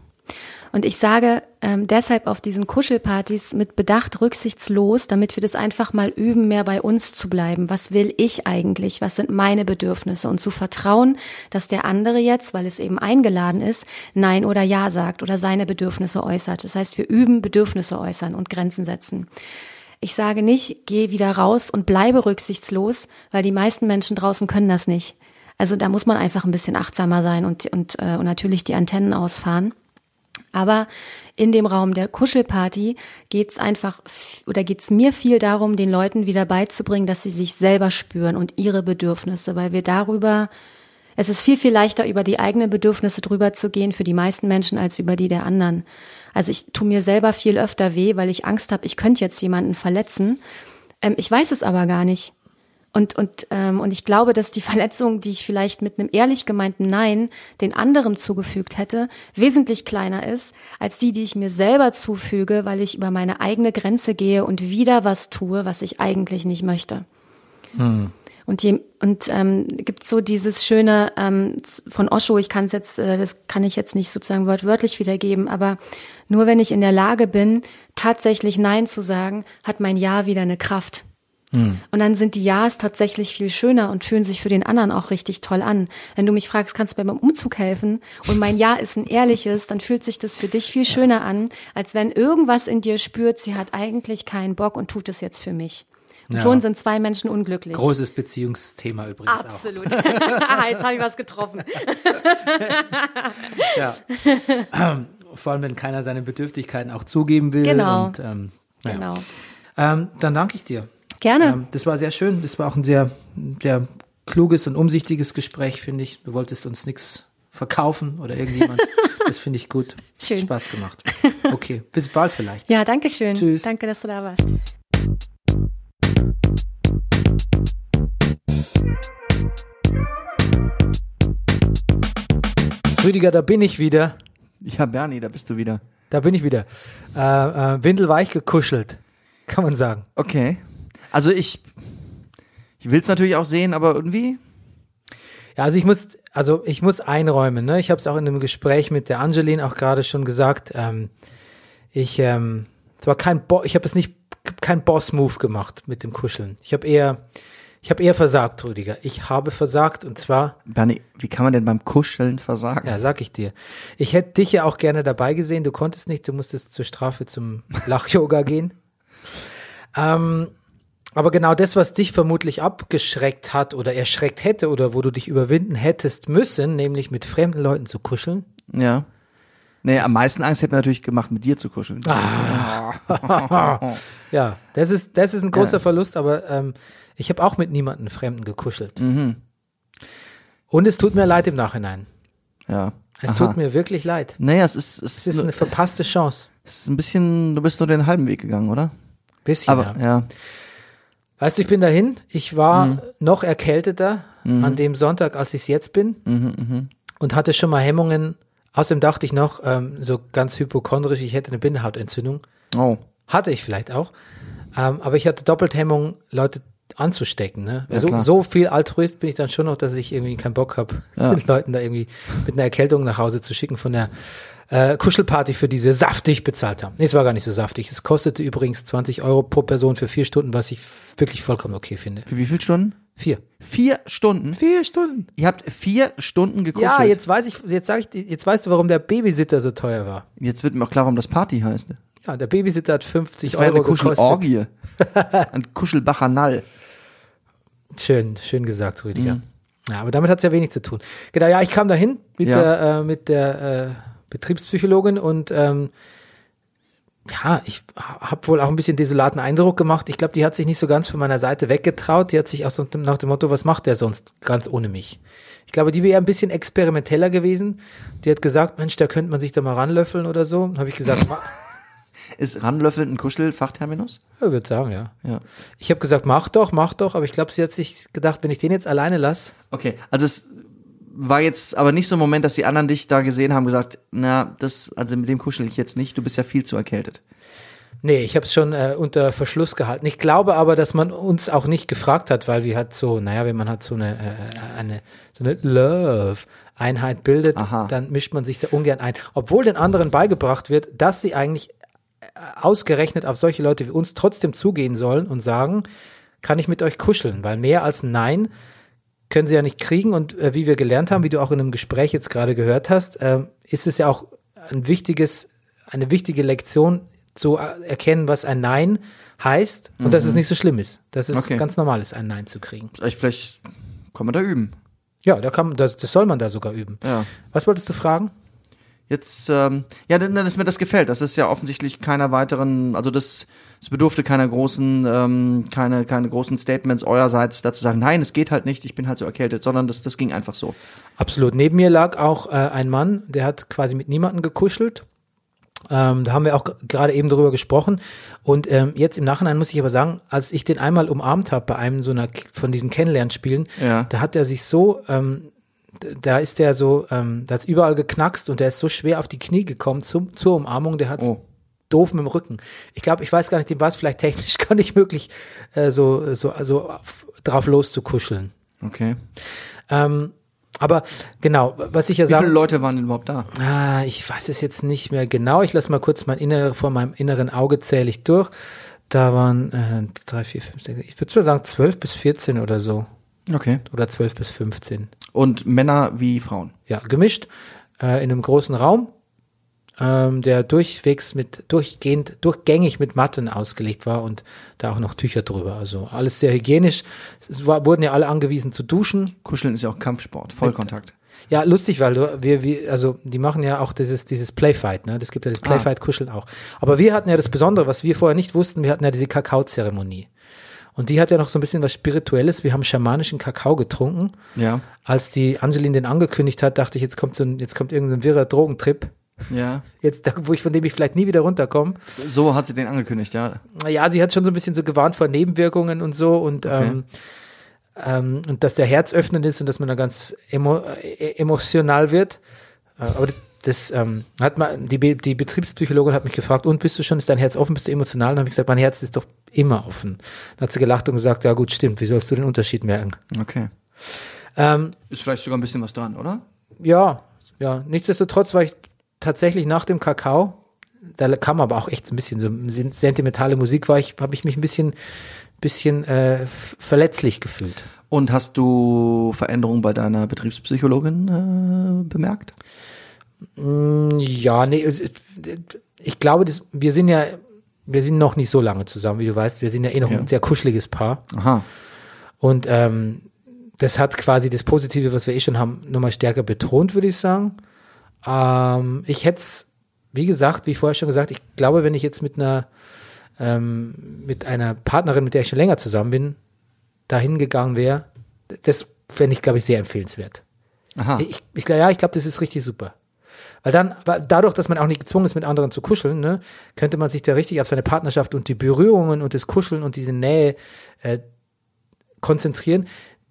Und ich sage ähm, deshalb auf diesen Kuschelpartys mit Bedacht rücksichtslos, damit wir das einfach mal üben, mehr bei uns zu bleiben. Was will ich eigentlich? Was sind meine Bedürfnisse? Und zu vertrauen, dass der andere jetzt, weil es eben eingeladen ist, Nein oder Ja sagt oder seine Bedürfnisse äußert. Das heißt, wir üben Bedürfnisse äußern und Grenzen setzen. Ich sage nicht, geh wieder raus und bleibe rücksichtslos, weil die meisten Menschen draußen können das nicht. Also da muss man einfach ein bisschen achtsamer sein und, und, äh, und natürlich die Antennen ausfahren. Aber in dem Raum der Kuschelparty geht's einfach oder geht's mir viel darum, den Leuten wieder beizubringen, dass sie sich selber spüren und ihre Bedürfnisse, weil wir darüber, es ist viel, viel leichter, über die eigenen Bedürfnisse drüber zu gehen für die meisten Menschen als über die der anderen. Also ich tue mir selber viel öfter weh, weil ich Angst habe, ich könnte jetzt jemanden verletzen. Ähm, ich weiß es aber gar nicht. Und, und, ähm, und ich glaube, dass die [laughs] Verletzung, die ich vielleicht mit einem ehrlich gemeinten Nein den anderen zugefügt hätte, wesentlich kleiner ist als die, die ich mir selber zufüge, weil ich über meine eigene Grenze gehe und wieder was tue, was ich eigentlich nicht möchte. Hm. Und, je, und ähm, gibt so dieses schöne ähm, von Osho, ich kann es jetzt, äh, das kann ich jetzt nicht sozusagen wortwörtlich wiedergeben, aber nur wenn ich in der Lage bin, tatsächlich Nein zu sagen, hat mein Ja wieder eine Kraft. Hm. Und dann sind die Ja's tatsächlich viel schöner und fühlen sich für den anderen auch richtig toll an. Wenn du mich fragst, kannst du mir beim Umzug helfen und mein Ja ist ein ehrliches, dann fühlt sich das für dich viel schöner an, als wenn irgendwas in dir spürt, sie hat eigentlich keinen Bock und tut es jetzt für mich. Und ja. schon sind zwei Menschen unglücklich. Großes Beziehungsthema übrigens Absolut. Absolut. [laughs] Jetzt habe ich was getroffen. [laughs] ja. [laughs] Vor allem, wenn keiner seine Bedürftigkeiten auch zugeben will. Genau. Und, ähm, ja. genau. Ähm, dann danke ich dir. Gerne. Ähm, das war sehr schön. Das war auch ein sehr, sehr kluges und umsichtiges Gespräch, finde ich. Du wolltest uns nichts verkaufen oder irgendjemand. [laughs] das finde ich gut. Schön. Spaß gemacht. Okay, bis bald vielleicht. Ja, danke schön. Tschüss. Danke, dass du da warst. Rüdiger, da bin ich wieder. Ja, Bernie, da bist du wieder. Da bin ich wieder. Äh, äh, windelweich gekuschelt, kann man sagen. Okay. Also ich, ich will es natürlich auch sehen, aber irgendwie. Ja, also ich muss, also ich muss einräumen. Ne? Ich habe es auch in einem Gespräch mit der Angeline auch gerade schon gesagt. Ähm, ich, ähm, es war kein, Bo ich habe es nicht, kein Boss-Move gemacht mit dem Kuscheln. Ich habe eher, ich habe eher versagt, Rüdiger. Ich habe versagt und zwar. Bernie, wie kann man denn beim Kuscheln versagen? Ja, sag ich dir. Ich hätte dich ja auch gerne dabei gesehen. Du konntest nicht. Du musstest zur Strafe zum Lach-Yoga gehen. Ähm, aber genau das, was dich vermutlich abgeschreckt hat oder erschreckt hätte oder wo du dich überwinden hättest müssen, nämlich mit fremden Leuten zu kuscheln. Ja. Nee, am meisten Angst hätte man natürlich gemacht, mit dir zu kuscheln. Ah. [laughs] ja, das ist, das ist ein großer ja. Verlust, aber ähm, ich habe auch mit niemandem Fremden gekuschelt. Mhm. Und es tut mir leid im Nachhinein. Ja. Es Aha. tut mir wirklich leid. Naja, es ist, es, es ist eine verpasste Chance. Es ist ein bisschen, du bist nur den halben Weg gegangen, oder? Bisschen, aber, ja. ja. Weißt du, ich bin dahin. Ich war mhm. noch erkälteter mhm. an dem Sonntag, als ich es jetzt bin. Mhm, mhm, und hatte schon mal Hemmungen. Außerdem dachte ich noch, ähm, so ganz hypochondrisch, ich hätte eine Bindehautentzündung. Oh. Hatte ich vielleicht auch. Ähm, aber ich hatte doppelt Hemmung, Leute anzustecken. Ne? Ja, so, so viel Altruist bin ich dann schon noch, dass ich irgendwie keinen Bock habe, [laughs] ja. Leuten da irgendwie mit einer Erkältung nach Hause zu schicken von der äh, Kuschelparty für diese saftig bezahlt haben. Nee, es war gar nicht so saftig. Es kostete übrigens 20 Euro pro Person für vier Stunden, was ich wirklich vollkommen okay finde. Für wie viele Stunden? Vier. Vier Stunden? Vier Stunden. Ihr habt vier Stunden gekuschelt? Ja, jetzt weiß ich, jetzt sage ich, jetzt weißt du, warum der Babysitter so teuer war. Jetzt wird mir auch klar, warum das Party heißt. Ja, der Babysitter hat 50 das war Euro eine Kuschelorgie. Ein Kuschelbachanal. Schön, schön gesagt, Rüdiger. Mhm. Ja, aber damit hat es ja wenig zu tun. Genau, ja, ich kam dahin mit ja. der, äh, mit der äh, Betriebspsychologin und ähm, ja, ich habe wohl auch ein bisschen desolaten Eindruck gemacht. Ich glaube, die hat sich nicht so ganz von meiner Seite weggetraut. Die hat sich auch so nach dem Motto, was macht der sonst ganz ohne mich? Ich glaube, die wäre ein bisschen experimenteller gewesen. Die hat gesagt, Mensch, da könnte man sich da mal ranlöffeln oder so. Habe ich gesagt, ist ranlöffeln ein Kuschelfachterminus? Ja, würde sagen, ja. ja. Ich habe gesagt, mach doch, mach doch, aber ich glaube, sie hat sich gedacht, wenn ich den jetzt alleine lasse. Okay, also es war jetzt aber nicht so ein Moment, dass die anderen dich da gesehen haben, gesagt, na, das, also mit dem kuschel ich jetzt nicht, du bist ja viel zu erkältet. Nee, ich habe es schon äh, unter Verschluss gehalten. Ich glaube aber, dass man uns auch nicht gefragt hat, weil wir halt so, naja, wenn man hat so eine, äh, eine so eine Love-Einheit bildet, Aha. dann mischt man sich da ungern ein. Obwohl den anderen beigebracht wird, dass sie eigentlich ausgerechnet auf solche Leute wie uns trotzdem zugehen sollen und sagen, kann ich mit euch kuscheln, weil mehr als Nein können sie ja nicht kriegen. Und äh, wie wir gelernt haben, wie du auch in einem Gespräch jetzt gerade gehört hast, äh, ist es ja auch ein wichtiges, eine wichtige Lektion zu erkennen, was ein Nein heißt und mhm. dass es mhm. nicht so schlimm ist. Dass es okay. ganz normal ist, ein Nein zu kriegen. Vielleicht, vielleicht kann man da üben. Ja, da kann, das, das soll man da sogar üben. Ja. Was wolltest du fragen? Jetzt, ähm, ja, dass dass mir das gefällt. Das ist ja offensichtlich keiner weiteren, also das, es bedurfte keiner großen, ähm, keine, keine großen Statements eurerseits dazu sagen, nein, es geht halt nicht, ich bin halt so erkältet, sondern das, das ging einfach so. Absolut. Neben mir lag auch äh, ein Mann, der hat quasi mit niemandem gekuschelt. Ähm, da haben wir auch gerade eben drüber gesprochen. Und ähm, jetzt im Nachhinein muss ich aber sagen, als ich den einmal umarmt habe bei einem so einer von diesen Kennenlernspielen, Ja. da hat er sich so, ähm, da ist der so, ähm, da ist überall geknackst und der ist so schwer auf die Knie gekommen zum, zur Umarmung, der hat Oh. doof mit dem Rücken. Ich glaube, ich weiß gar nicht, dem war es vielleicht technisch [laughs] gar nicht möglich, äh, so, so, so auf, drauf loszukuscheln. Okay. Ähm, aber genau, was ich ja Wie viele Leute waren denn überhaupt da? ah, ich weiß es jetzt nicht mehr genau. Ich lasse mal kurz mein innere, vor meinem inneren Auge zähle ich durch. Da waren äh, drei, vier, fünf, sechs, ich würde mal sagen zwölf bis 14 oder so. Okay. Oder zwölf bis 15. Und Männer wie Frauen. Ja, gemischt äh, in einem großen Raum, ähm, der durchwegs mit, durchgehend, durchgängig mit Matten ausgelegt war und da auch noch Tücher drüber. Also alles sehr hygienisch. Es war, wurden ja alle angewiesen zu duschen. Kuscheln ist ja auch Kampfsport, Vollkontakt. Ja, lustig, weil du, wir, wir, also die machen ja auch dieses, dieses Playfight, ne? Das gibt ja das Playfight-Kuscheln auch. Aber wir hatten ja das Besondere, was wir vorher nicht wussten, wir hatten ja diese Kakao-Zeremonie. Und die hat ja noch so ein bisschen was Spirituelles. Wir haben schamanischen Kakao getrunken. Ja. Als die Angelin den angekündigt hat, dachte ich, jetzt kommt so ein, jetzt kommt irgendein wirrer Drogentrip. Ja. Jetzt, wo ich, von dem ich vielleicht nie wieder runterkomme. So hat sie den angekündigt, ja. Ja, sie hat schon so ein bisschen so gewarnt vor Nebenwirkungen und so und, ähm, ähm, und dass der Herz öffnend ist und dass man da ganz emo, äh, emotional wird. Äh, aber das, das ähm, hat man, die, Be- die Betriebspsychologin hat mich gefragt, und bist du schon, ist dein Herz offen, bist du emotional? Und dann habe ich gesagt, mein Herz ist doch immer offen. Dann hat sie gelacht und gesagt, ja gut, stimmt, wie sollst du den Unterschied merken? Okay. Ähm, Ist vielleicht sogar ein bisschen was dran, oder? ja, ja, nichtsdestotrotz war ich tatsächlich nach dem Kakao, da kam aber auch echt ein bisschen so sentimentale Musik, war ich, habe ich mich ein bisschen, bisschen äh, verletzlich gefühlt. Und hast du Veränderungen bei deiner Betriebspsychologin äh, bemerkt? Mm, Ja, nee, ich glaube, das, wir sind ja, wir sind noch nicht so lange zusammen, wie du weißt, wir sind ja eh noch Ja. ein sehr kuscheliges Paar. Aha. Und ähm, das hat quasi das Positive, was wir eh schon haben, nochmal stärker betont, würde ich sagen. Ähm, ich hätte es, wie gesagt, wie vorher schon gesagt, ich glaube, wenn ich jetzt mit einer ähm, mit einer Partnerin, mit der ich schon länger zusammen bin, dahin gegangen wäre, das fände ich, glaube ich, sehr empfehlenswert. Aha. Ich, ich, ja, ich glaube, das ist richtig super. Weil dann, aber dadurch, dass man auch nicht gezwungen ist, mit anderen zu kuscheln, ne, könnte man sich da richtig auf seine Partnerschaft und die Berührungen und das Kuscheln und diese Nähe äh, konzentrieren,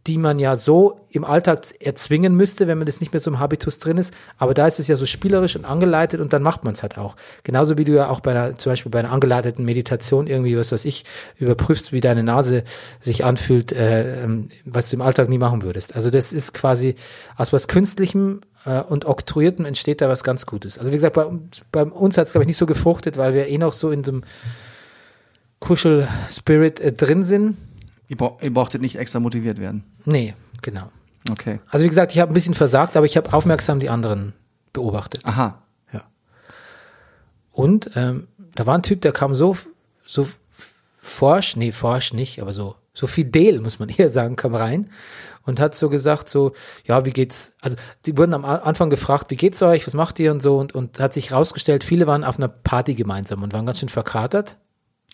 die man ja so im Alltag erzwingen müsste, wenn man das nicht mehr so im Habitus drin ist. Aber da ist es ja so spielerisch und angeleitet und dann macht man es halt auch. Genauso wie du ja auch bei einer, zum Beispiel bei einer angeleiteten Meditation irgendwie, was weiß ich, überprüfst, wie deine Nase sich anfühlt, äh, ähm, was du im Alltag nie machen würdest. Also das ist quasi aus was Künstlichem äh, und Oktroyiertem entsteht da was ganz Gutes. Also wie gesagt, bei, uns- bei uns hat es, glaube ich, nicht so gefruchtet, weil wir eh noch so in so einem Kuschel-Spirit äh, drin sind. Ihr, bra ihr brauchtet nicht extra motiviert werden. Nee, genau. Okay. Also wie gesagt, ich habe ein bisschen versagt, aber ich habe aufmerksam die anderen beobachtet. Aha. Ja. Und ähm, da war ein Typ, der kam so so forsch, nee, forsch nicht, aber so so fidel, muss man [laughs] eher sagen, kam rein und hat so gesagt, so, ja, wie geht's? Also die wurden am Anfang gefragt, wie geht's euch, was macht ihr und so und, und hat sich rausgestellt, viele waren auf einer Party gemeinsam und waren ganz schön verkatert.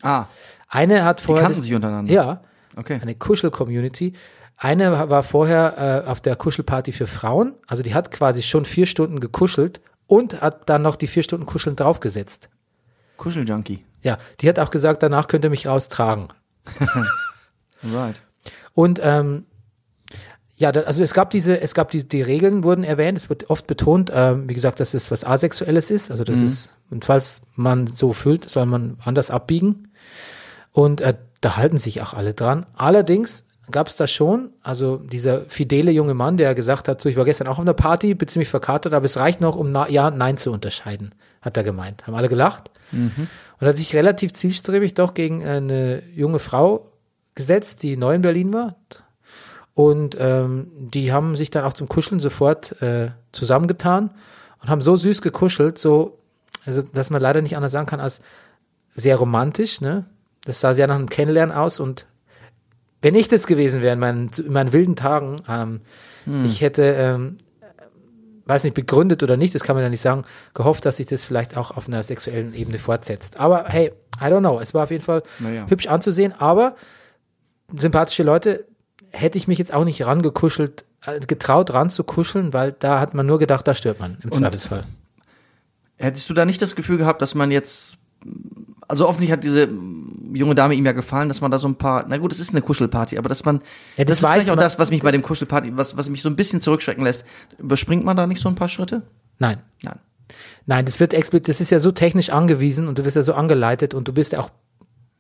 Ah, Eine hat die vorher kannten das- sich untereinander. ja, Okay. eine Kuschel-Community. Eine war vorher äh, auf der Kuschelparty für Frauen. Also die hat quasi schon vier Stunden gekuschelt und hat dann noch die vier Stunden Kuscheln draufgesetzt. Kuscheljunkie. Ja, die hat auch gesagt, danach könnt ihr mich raustragen. [laughs] Right. Und ähm, ja, da, also es gab diese, es gab die, die Regeln wurden erwähnt, es wird oft betont, ähm, wie gesagt, dass es was Asexuelles ist, also das ist, und falls man so fühlt, soll man anders abbiegen. Und äh, da halten sich auch alle dran. Allerdings gab es da schon, also dieser fidele junge Mann, der gesagt hat, so ich war gestern auch auf einer Party, bin ziemlich verkatert, aber es reicht noch, um Na Ja und Nein zu unterscheiden, hat er gemeint. Haben alle gelacht. Und hat sich relativ zielstrebig doch gegen eine junge Frau gesetzt, die neu in Berlin war. Und ähm, die haben sich dann auch zum Kuscheln sofort äh, zusammengetan und haben so süß gekuschelt, so, also dass man leider nicht anders sagen kann als sehr romantisch, ne? Das sah sehr nach einem Kennenlernen aus und wenn ich das gewesen wäre in meinen, in meinen wilden Tagen, ähm, hm. ich hätte, ähm, weiß nicht, begründet oder nicht, das kann man ja nicht sagen, gehofft, dass sich das vielleicht auch auf einer sexuellen Ebene fortsetzt. Aber hey, I don't know. Es war auf jeden Fall naja. hübsch anzusehen, aber sympathische Leute hätte ich mich jetzt auch nicht rangekuschelt, äh, getraut ranzukuscheln, weil da hat man nur gedacht, da stirbt man im Und Zweifelsfall. Hättest du da nicht das Gefühl gehabt, dass man jetzt also offensichtlich hat diese junge Dame ihm ja gefallen, dass man da so ein paar, na gut, es ist eine Kuschelparty, aber dass man, ja, das, das ist vielleicht auch das, was mich bei dem Kuschelparty, was, was mich so ein bisschen zurückschrecken lässt. Überspringt man da nicht so ein paar Schritte? Nein. Nein. Nein, das wird explizit, das ist ja so technisch angewiesen und du wirst ja so angeleitet und du bist ja auch,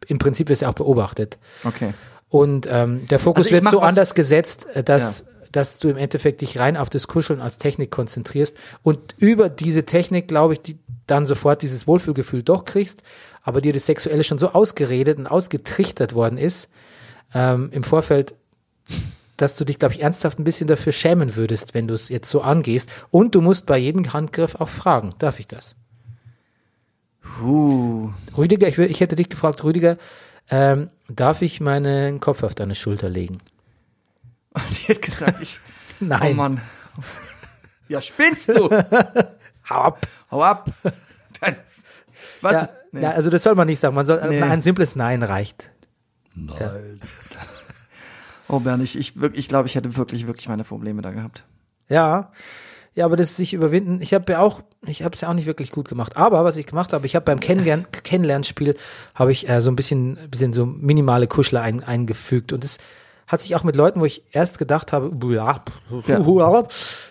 im Prinzip wirst ja auch beobachtet. Okay. Und ähm, der Fokus also wird so anders gesetzt, äh, dass, ja. dass du im Endeffekt dich rein auf das Kuscheln als Technik konzentrierst und über diese Technik, glaube ich, die dann sofort dieses Wohlfühlgefühl doch kriegst aber dir das Sexuelle schon so ausgeredet und ausgetrichtert worden ist ähm, im Vorfeld, dass du dich, glaube ich, ernsthaft ein bisschen dafür schämen würdest, wenn du es jetzt so angehst. Und du musst bei jedem Handgriff auch fragen, darf ich das? Puh. Rüdiger, ich, ich hätte dich gefragt, Rüdiger, ähm, darf ich meinen Kopf auf deine Schulter legen? Die hat gesagt, ich. [laughs] Nein. Oh Mann. Ja, spinnst du? [laughs] Hau ab. Hau ab. Dein, was? Ja, Nee. Ja, also das soll man nicht sagen. Man soll, nee. ein simples Nein reicht. Nein. Ja. Oh Bernd, ich, ich, ich glaube, ich hätte wirklich, wirklich meine Probleme da gehabt. Ja. Ja, aber das sich überwinden, ich habe ja auch, ich habe es ja auch nicht wirklich gut gemacht. Aber was ich gemacht habe, ich habe beim Kennenlern, Kennenlernspiel habe ich äh, so ein bisschen, bisschen so minimale Kuschler ein, eingefügt und das hat sich auch mit Leuten, wo ich erst gedacht habe, ja.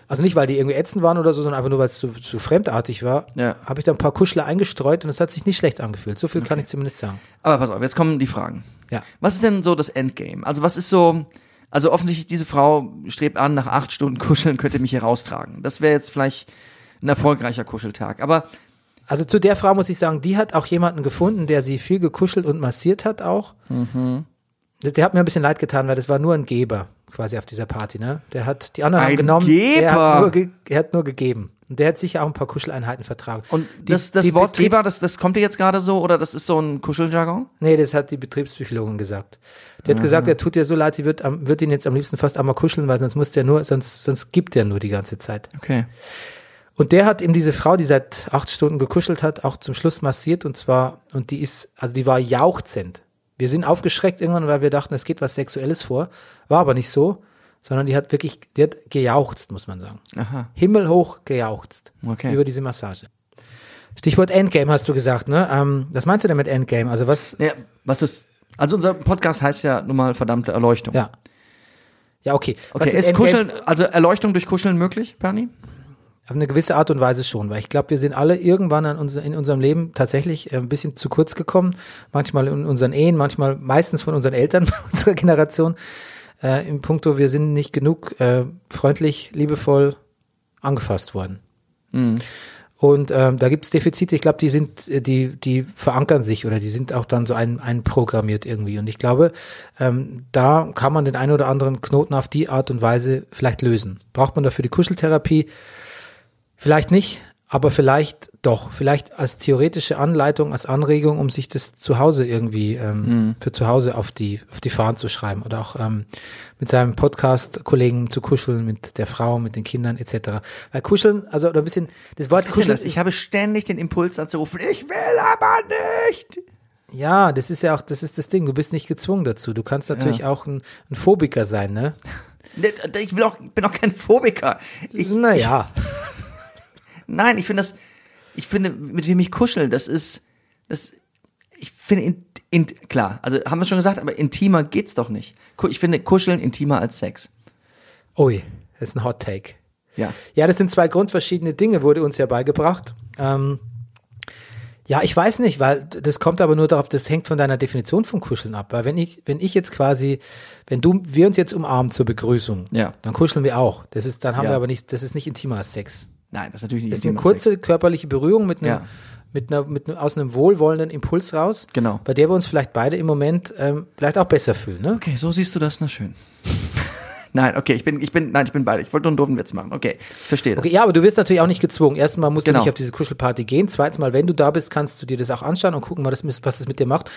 also nicht, weil die irgendwie ätzend waren oder so, sondern einfach nur, weil es zu, zu fremdartig war, ja. habe ich da ein paar Kuschler eingestreut und es hat sich nicht schlecht angefühlt. So viel okay. kann ich zumindest sagen. Aber pass auf, jetzt kommen die Fragen. Ja. Was ist denn so das Endgame? Also was ist so, also offensichtlich diese Frau strebt an, nach acht Stunden kuscheln könnte mich hier raustragen. Das wäre jetzt vielleicht ein erfolgreicher Kuscheltag. Aber also zu der Frau muss ich sagen, die hat auch jemanden gefunden, der sie viel gekuschelt und massiert hat auch. Mhm. Der hat mir ein bisschen leid getan, weil das war nur ein Geber quasi auf dieser Party, ne? Der hat die anderen ein haben genommen, Geber. Er, hat nur er hat nur gegeben. Und der hat sicher auch ein paar Kuscheleinheiten vertragen. Und die, das, das Wort Geber, das, das kommt dir jetzt gerade so oder das ist so ein Kuscheljargon? Nee, das hat die Betriebspsychologin gesagt. Die hat Aha. gesagt, er tut dir so leid, sie wird, am, wird ihn jetzt am liebsten fast einmal kuscheln, weil sonst muss der nur, sonst, sonst gibt er nur die ganze Zeit. Okay. Und der hat eben diese Frau, die seit acht Stunden gekuschelt hat, auch zum Schluss massiert und zwar, und die ist, also die war jauchzend. Wir sind aufgeschreckt irgendwann, weil wir dachten, es geht was Sexuelles vor. War aber nicht so, sondern die hat wirklich, die hat gejauchzt, muss man sagen. Aha. Himmelhoch gejauchzt. Okay. Über diese Massage. Stichwort Endgame hast du gesagt, ne? Ähm, was meinst du denn mit Endgame? Also was? Ja, was ist, also unser Podcast heißt ja nun mal verdammte Erleuchtung. Ja. Ja, okay. Okay, ist, ist Kuscheln, also Erleuchtung durch Kuscheln möglich, Bernie? Auf eine gewisse Art und Weise schon, weil ich glaube, wir sind alle irgendwann an unser, in unserem Leben tatsächlich äh, ein bisschen zu kurz gekommen. Manchmal in unseren Ehen, manchmal meistens von unseren Eltern [laughs] unserer Generation. Äh, Im Punkto, wir sind nicht genug äh, freundlich, liebevoll angefasst worden. Mhm. Und ähm, da gibt es Defizite, ich glaube, die sind, äh, die, die verankern sich oder die sind auch dann so ein, einprogrammiert irgendwie. Und ich glaube, ähm, da kann man den einen oder anderen Knoten auf die Art und Weise vielleicht lösen. Braucht man dafür die Kuscheltherapie? Vielleicht nicht, aber vielleicht doch. Vielleicht als theoretische Anleitung, als Anregung, um sich das zu Hause irgendwie ähm, mhm. für zu Hause auf die auf die Fahnen zu schreiben oder auch ähm, mit seinem Podcast-Kollegen zu kuscheln, mit der Frau, mit den Kindern etc. Weil kuscheln, also oder ein bisschen das Wort Was kuscheln. Das? Ich habe ständig den Impuls anzurufen. Ich will aber nicht. Ja, das ist ja auch, das ist das Ding. Du bist nicht gezwungen dazu. Du kannst natürlich ja. auch ein, ein Phobiker sein, ne? [laughs] Ich will auch, bin auch kein Phobiker. Ich, naja. Ich, Nein, ich finde das, ich finde, mit wem ich kuscheln, das ist, das, ich finde, in, in, klar, also haben wir schon gesagt, aber intimer geht's doch nicht. Ich finde Kuscheln intimer als Sex. Ui, das ist ein Hot Take. Ja. Ja, das sind zwei grundverschiedene Dinge, wurde uns ja beigebracht. Ähm, ja, ich weiß nicht, weil das kommt aber nur darauf, das hängt von deiner Definition von Kuscheln ab. Weil wenn ich, wenn ich jetzt quasi, wenn du, wir uns jetzt umarmen zur Begrüßung, ja. dann kuscheln wir auch. Das ist, dann haben ja. wir aber nicht, das ist nicht intimer als Sex. Nein, das ist natürlich nicht. Das ist eine kurze Sex. körperliche Berührung mit einem, ja. mit einer, mit einem, aus einem wohlwollenden Impuls raus. Genau. Bei der wir uns vielleicht beide im Moment ähm, vielleicht auch besser fühlen. Ne? Okay, so siehst du das, na schön. [laughs] Nein, okay, ich bin, ich bin, nein, ich bin beide. Ich wollte nur einen doofen Witz machen. Okay, ich verstehe das. Okay, ja, aber du wirst natürlich auch nicht gezwungen. Erstens mal musst genau. du nicht auf diese Kuschelparty gehen. Zweitens mal, wenn du da bist, kannst du dir das auch anschauen und gucken, was das, was das mit dir macht.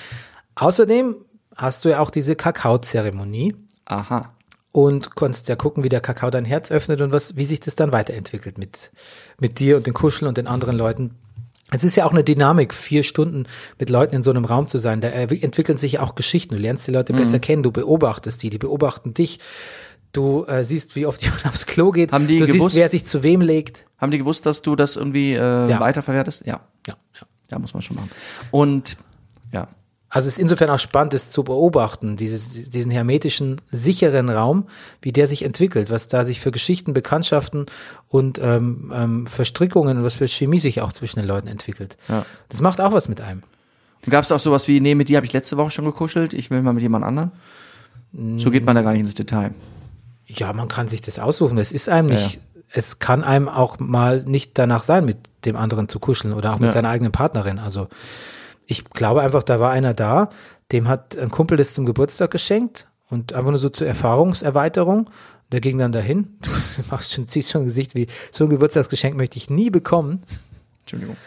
Außerdem hast du ja auch diese Kakaozeremonie Aha. Und konntest ja gucken, wie der Kakao dein Herz öffnet und was, wie sich das dann weiterentwickelt mit, mit dir und den Kuscheln und den anderen Leuten. Es ist ja auch eine Dynamik, vier Stunden mit Leuten in so einem Raum zu sein. Da entwickeln sich ja auch Geschichten. Du lernst die Leute besser kennen, du beobachtest die, die beobachten dich. Du äh, siehst, wie oft [laughs] jemand aufs Klo geht. Haben die du gewusst- siehst, wer sich zu wem legt. Haben die gewusst, dass du das irgendwie äh, Ja. weiterverwertest? Ja. Ja, ja. Ja, muss man schon machen. Und. Also es ist insofern auch spannend, das zu beobachten, dieses, diesen hermetischen, sicheren Raum, wie der sich entwickelt, was da sich für Geschichten, Bekanntschaften und ähm, ähm, Verstrickungen und was für Chemie sich auch zwischen den Leuten entwickelt. Ja. Das macht auch was mit einem. Gab es auch sowas wie, nee, mit dir habe ich letzte Woche schon gekuschelt, ich will mal mit jemand anderen? So geht man da gar nicht ins Detail. Ja, man kann sich das aussuchen. Es ist einem Ja, nicht, es kann einem auch mal nicht danach sein, mit dem anderen zu kuscheln oder auch mit Ja. seiner eigenen Partnerin. Also ich glaube einfach, da war einer da, dem hat ein Kumpel das zum Geburtstag geschenkt und einfach nur so zur Erfahrungserweiterung. Der ging dann dahin. [laughs] Du machst schon, ziehst schon ein Gesicht wie, so ein Geburtstagsgeschenk möchte ich nie bekommen. Entschuldigung.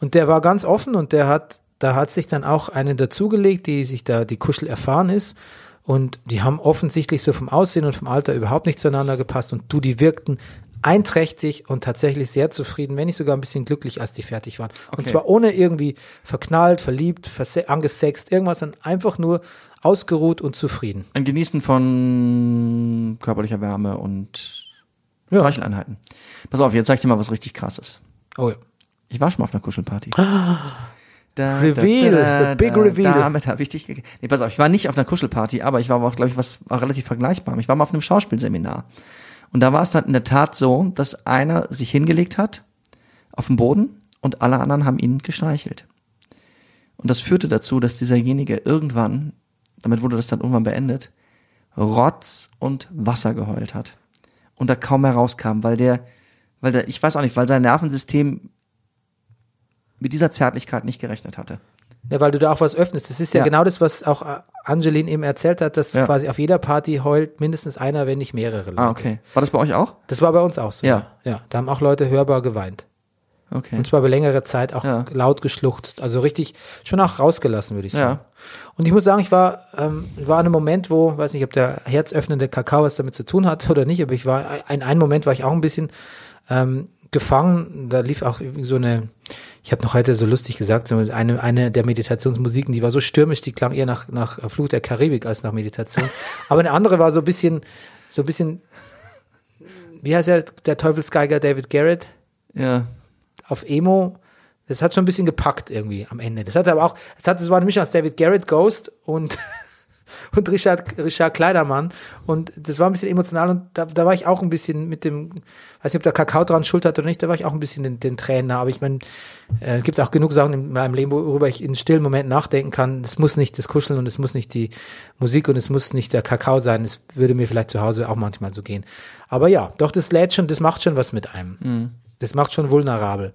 Und der war ganz offen und der hat, da hat sich dann auch eine dazugelegt, die sich da, die Kuschel erfahren ist. Und die haben offensichtlich so vom Aussehen und vom Alter überhaupt nicht zueinander gepasst. Und du, die wirkten einträchtig und tatsächlich sehr zufrieden, wenn nicht sogar ein bisschen glücklich, als die fertig waren. Und Okay. zwar ohne irgendwie verknallt, verliebt, angesext, irgendwas, sondern einfach nur ausgeruht und zufrieden. Ein Genießen von körperlicher Wärme und Ja. Streicheleinheiten. Pass auf, jetzt sag ich dir mal was richtig krasses. Oh ja. Ich war schon mal auf einer Kuschelparty. Da, Reveal, the big reveal. Damit habe ich dich. Nee, pass auf, ich war nicht auf einer Kuschelparty, aber ich war auch, glaube ich, was war relativ vergleichbar. Ich war mal auf einem Schauspielseminar. Und da war es dann in der Tat so, dass einer sich hingelegt hat auf dem Boden und alle anderen haben ihn gestreichelt. Und das führte dazu, dass dieserjenige irgendwann, damit wurde das dann irgendwann beendet, Rotz und Wasser geheult hat. Und da kaum mehr rauskam, weil der, weil der, ich weiß auch nicht, weil sein Nervensystem mit dieser Zärtlichkeit nicht gerechnet hatte. Ja, weil du da auch was öffnest. Das ist ja, Ja. genau das, was auch äh, Angeline eben erzählt hat, dass Ja. quasi auf jeder Party heult mindestens einer, wenn nicht mehrere Leute. Ah, okay. War das bei euch auch? Das war bei uns auch so. Ja. Ja, da haben auch Leute hörbar geweint. Okay. Und zwar über längere Zeit auch Ja. laut geschluchzt. Also richtig, schon auch rausgelassen, würde ich sagen. Ja. Und ich muss sagen, ich war, ähm, war in einem Moment, wo, weiß nicht, ob der herzöffnende Kakao was damit zu tun hat oder nicht, aber ich war, in einem Moment war ich auch ein bisschen ähm, gefangen. Da lief auch irgendwie so eine, ich habe noch heute so lustig gesagt, eine, eine der Meditationsmusiken, die war so stürmisch, die klang eher nach, nach Flut der Karibik als nach Meditation. [laughs] aber eine andere war so ein bisschen, so ein bisschen, wie heißt er, der Teufelsgeiger David Garrett? Ja. auf Emo, das hat schon ein bisschen gepackt irgendwie am Ende. Das hat aber auch, es hat, das war eine Mischung aus David Garrett Ghost und, [laughs] [laughs] und Richard, Richard Kleidermann. Und das war ein bisschen emotional und da, da war ich auch ein bisschen mit dem, weiß nicht, ob der Kakao dran schuld hat oder nicht, da war ich auch ein bisschen den, den Tränen nah. Aber ich meine, äh, gibt auch genug Sachen in meinem Leben, worüber ich in stillen Momenten nachdenken kann. Es muss nicht das Kuscheln und es muss nicht die Musik und es muss nicht der Kakao sein. Es würde mir vielleicht zu Hause auch manchmal so gehen. Aber ja, doch, das lädt schon, das macht schon was mit einem. Das macht schon vulnerabel.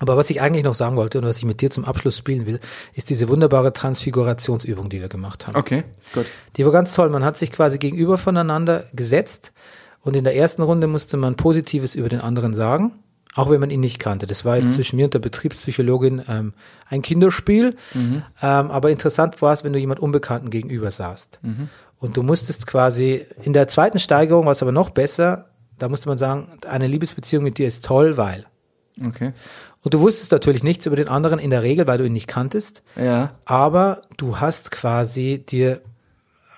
Aber was ich eigentlich noch sagen wollte und was ich mit dir zum Abschluss spielen will, ist diese wunderbare Transfigurationsübung, die wir gemacht haben. Okay, gut. Die war ganz toll. Man hat sich quasi gegenüber voneinander gesetzt und in der ersten Runde musste man Positives über den anderen sagen, auch wenn man ihn nicht kannte. Das war jetzt zwischen mir und der Betriebspsychologin ähm, ein Kinderspiel. Ähm, aber interessant war es, wenn du jemand Unbekannten gegenüber saßt. Und du musstest quasi in der zweiten Steigerung war es aber noch besser. Da musste man sagen, eine Liebesbeziehung mit dir ist toll, weil. Okay. Und du wusstest natürlich nichts über den anderen in der Regel, weil du ihn nicht kanntest Ja. aber du hast quasi dir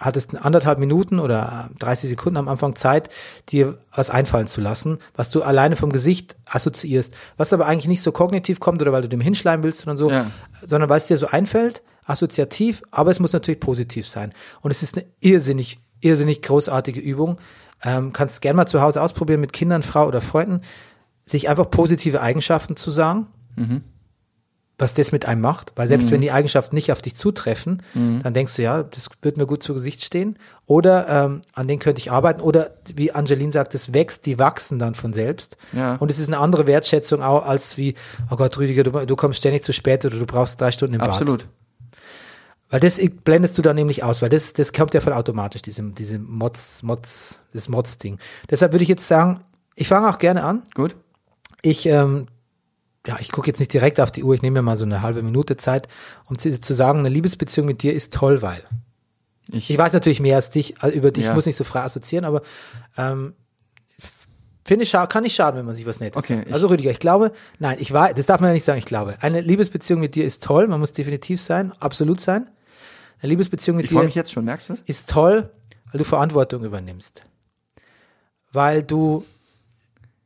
hattest anderthalb Minuten oder 30 Sekunden am Anfang Zeit, dir was einfallen zu lassen, was du alleine vom Gesicht assoziierst, was aber eigentlich nicht so kognitiv kommt oder weil du dem hinschleimen willst oder so, Ja. sondern weil es dir so einfällt, assoziativ, aber es muss natürlich positiv sein. Und es ist eine irrsinnig, irrsinnig großartige Übung. Ähm, kannst gerne mal zu Hause ausprobieren mit Kindern, Frau oder Freunden, sich einfach positive Eigenschaften zu sagen was das mit einem macht, weil selbst wenn die Eigenschaften nicht auf dich zutreffen, dann denkst du, ja, das wird mir gut zu Gesicht stehen oder ähm, an denen könnte ich arbeiten oder wie Angeline sagt, es wächst, die wachsen dann von selbst Ja. und es ist eine andere Wertschätzung auch als wie, oh Gott, Rüdiger, du, du kommst ständig zu spät oder du brauchst drei Stunden im Bad. Absolut. Weil das blendest du dann nämlich aus, weil das, das kommt ja von automatisch, diese, diese Mods, Mods, das Mods-Ding. Deshalb würde ich jetzt sagen, ich fange auch gerne an. Gut. Ich ähm, ja, ich gucke jetzt nicht direkt auf die Uhr, ich nehme mir mal so eine halbe Minute Zeit, um zu, zu sagen, eine Liebesbeziehung mit dir ist toll, weil. Ich, ich weiß natürlich mehr als dich, also über dich, ja. muss nicht so frei assoziieren, aber ähm, finde ich kann nicht schaden, wenn man sich was Nettes okay, sagt. Also Rüdiger, ich glaube, nein, ich war, das darf man ja nicht sagen, ich glaube. Eine Liebesbeziehung mit dir ist toll, man muss definitiv sein, absolut sein. Eine Liebesbeziehung mit ich dir. Mich jetzt schon, merkst du es? Ist toll, weil du Verantwortung übernimmst. Weil du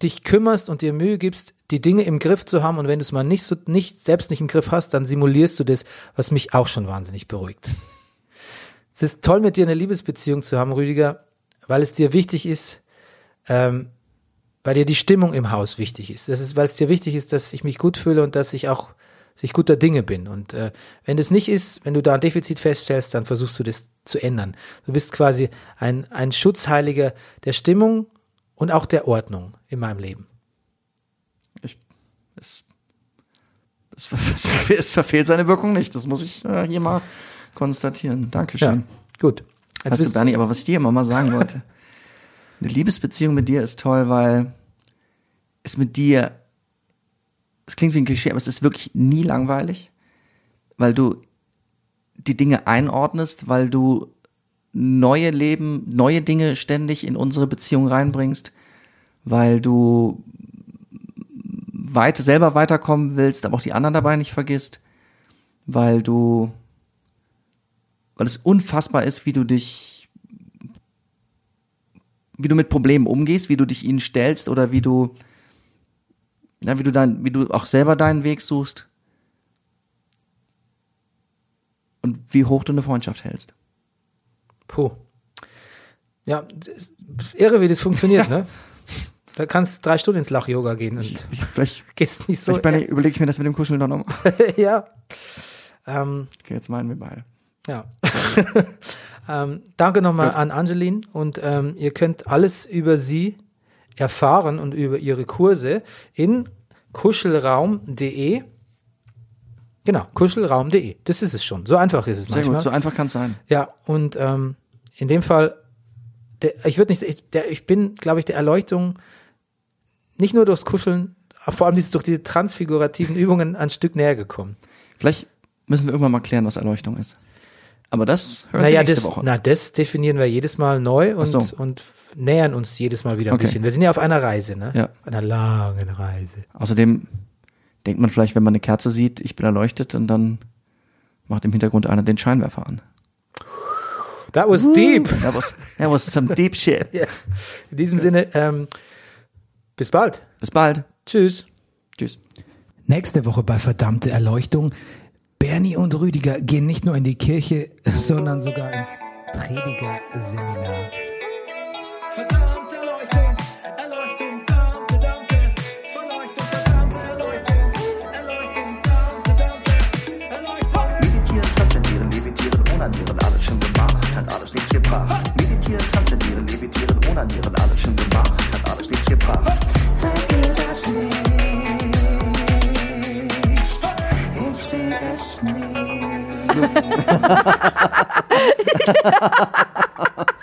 dich kümmerst und dir Mühe gibst, die Dinge im Griff zu haben und wenn du es mal nicht so nicht selbst nicht im Griff hast, dann simulierst du das, was mich auch schon wahnsinnig beruhigt. Es ist toll, mit dir eine Liebesbeziehung zu haben, Rüdiger, weil es dir wichtig ist, ähm, weil dir die Stimmung im Haus wichtig ist. Das ist, weil es dir wichtig ist, dass ich mich gut fühle und dass ich auch sich guter Dinge bin. Und äh, wenn das nicht ist, wenn du da ein Defizit feststellst, dann versuchst du das zu ändern. Du bist quasi ein, ein Schutzheiliger der Stimmung und auch der Ordnung in meinem Leben. Ich, es, es, [laughs] es, es verfehlt seine Wirkung nicht. Das muss ich äh, hier mal konstatieren. Dankeschön. Ja, gut. Jetzt weißt du, Bernie, aber was ich dir immer mal sagen wollte. [laughs] Eine Liebesbeziehung mit dir ist toll, weil es mit dir, es klingt wie ein Klischee, aber es ist wirklich nie langweilig, weil du die Dinge einordnest, weil du neue Leben, neue Dinge ständig in unsere Beziehung reinbringst, weil du weit, selber weiterkommen willst, aber auch die anderen dabei nicht vergisst, weil du, weil es unfassbar ist, wie du dich, wie du mit Problemen umgehst, wie du dich ihnen stellst oder wie du, ja, wie du dein, wie du auch selber deinen Weg suchst und wie hoch du eine Freundschaft hältst. Puh. Ja, irre, wie das funktioniert, ne? Da kannst du drei Stunden ins Lach-Yoga gehen und ich, ich, vielleicht [laughs] gehst nicht so. Vielleicht überlege ich mir das mit dem Kuscheln noch [laughs] nochmal. ja. Ähm, okay, jetzt meinen wir beide. Ja. [laughs] ähm, danke nochmal an Angeline und ähm, ihr könnt alles über sie erfahren und über ihre Kurse in kuschelraum.de. Genau, kuschelraum.de. Das ist es schon. So einfach ist es Sehr manchmal. gut, so einfach kann es sein. Ja, und ähm, in dem Fall, der, ich würde nicht, ich, der, ich bin, glaube ich, der Erleuchtung nicht nur durchs Kuscheln, aber vor allem durch diese transfigurativen [laughs] Übungen ein Stück näher gekommen. Vielleicht müssen wir irgendwann mal klären, was Erleuchtung ist. Aber das hören naja, Sie nächste das, Woche. Na, das definieren wir jedes Mal neu und, so. und nähern uns jedes Mal wieder ein okay. bisschen. Wir sind ja auf einer Reise, ne? Ja. Auf einer langen Reise. Außerdem denkt man vielleicht, wenn man eine Kerze sieht, ich bin erleuchtet und dann macht im Hintergrund einer den Scheinwerfer an. That was deep. That was, that was some deep shit. [laughs] Yeah. In diesem Sinne, ähm, bis bald. Bis bald. Tschüss. Tschüss. Nächste Woche bei Verdammte Erleuchtung. Bernie und Rüdiger gehen nicht nur in die Kirche, [laughs] sondern sogar ins Predigerseminar. Gebracht. Meditieren, transzendieren, levitieren, onanieren, alles schon gemacht, hat alles nichts gebracht. Zeig mir das nicht, ich sehe es nicht. [laughs]